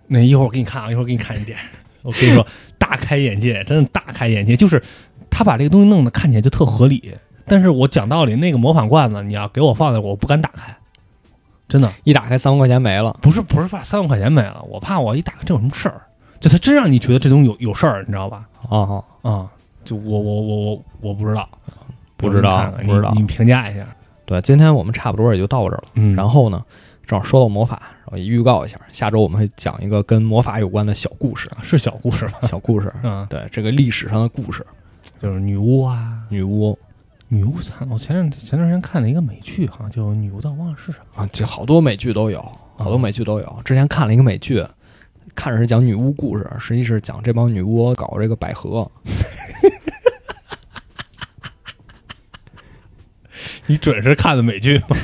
那一会儿我给你看啊，一会儿给你看一点。我跟你说，大开眼界，真的大开眼界。就是他把这个东西弄得看起来就特合理，但是我讲道理，那个模仿罐子你要给我放在，我不敢打开，真的一打开三万块钱没了。不是不是怕三万块钱没了，我怕我一打开这有什么事儿，就他真让你觉得这东西有有事儿，你知道吧？啊，啊、就我我我我我不知道，不知道不知道你你评价一下。对，今天我们差不多也就到这儿了。嗯然后呢，正好说到魔法，然后也预告一下，下周我们会讲一个跟魔法有关的小故事，是小故事吗？小故事。嗯，对，这个历史上的故事，就是女巫啊，女巫女巫。我前两前段时间看了一个美剧，好像叫《女巫》，但忘了是什么。啊，这好多美剧都有，好多美剧都有。之前看了一个美剧，看着是讲女巫故事，实际是讲这帮女巫搞这个百合。你准是看的美剧吗？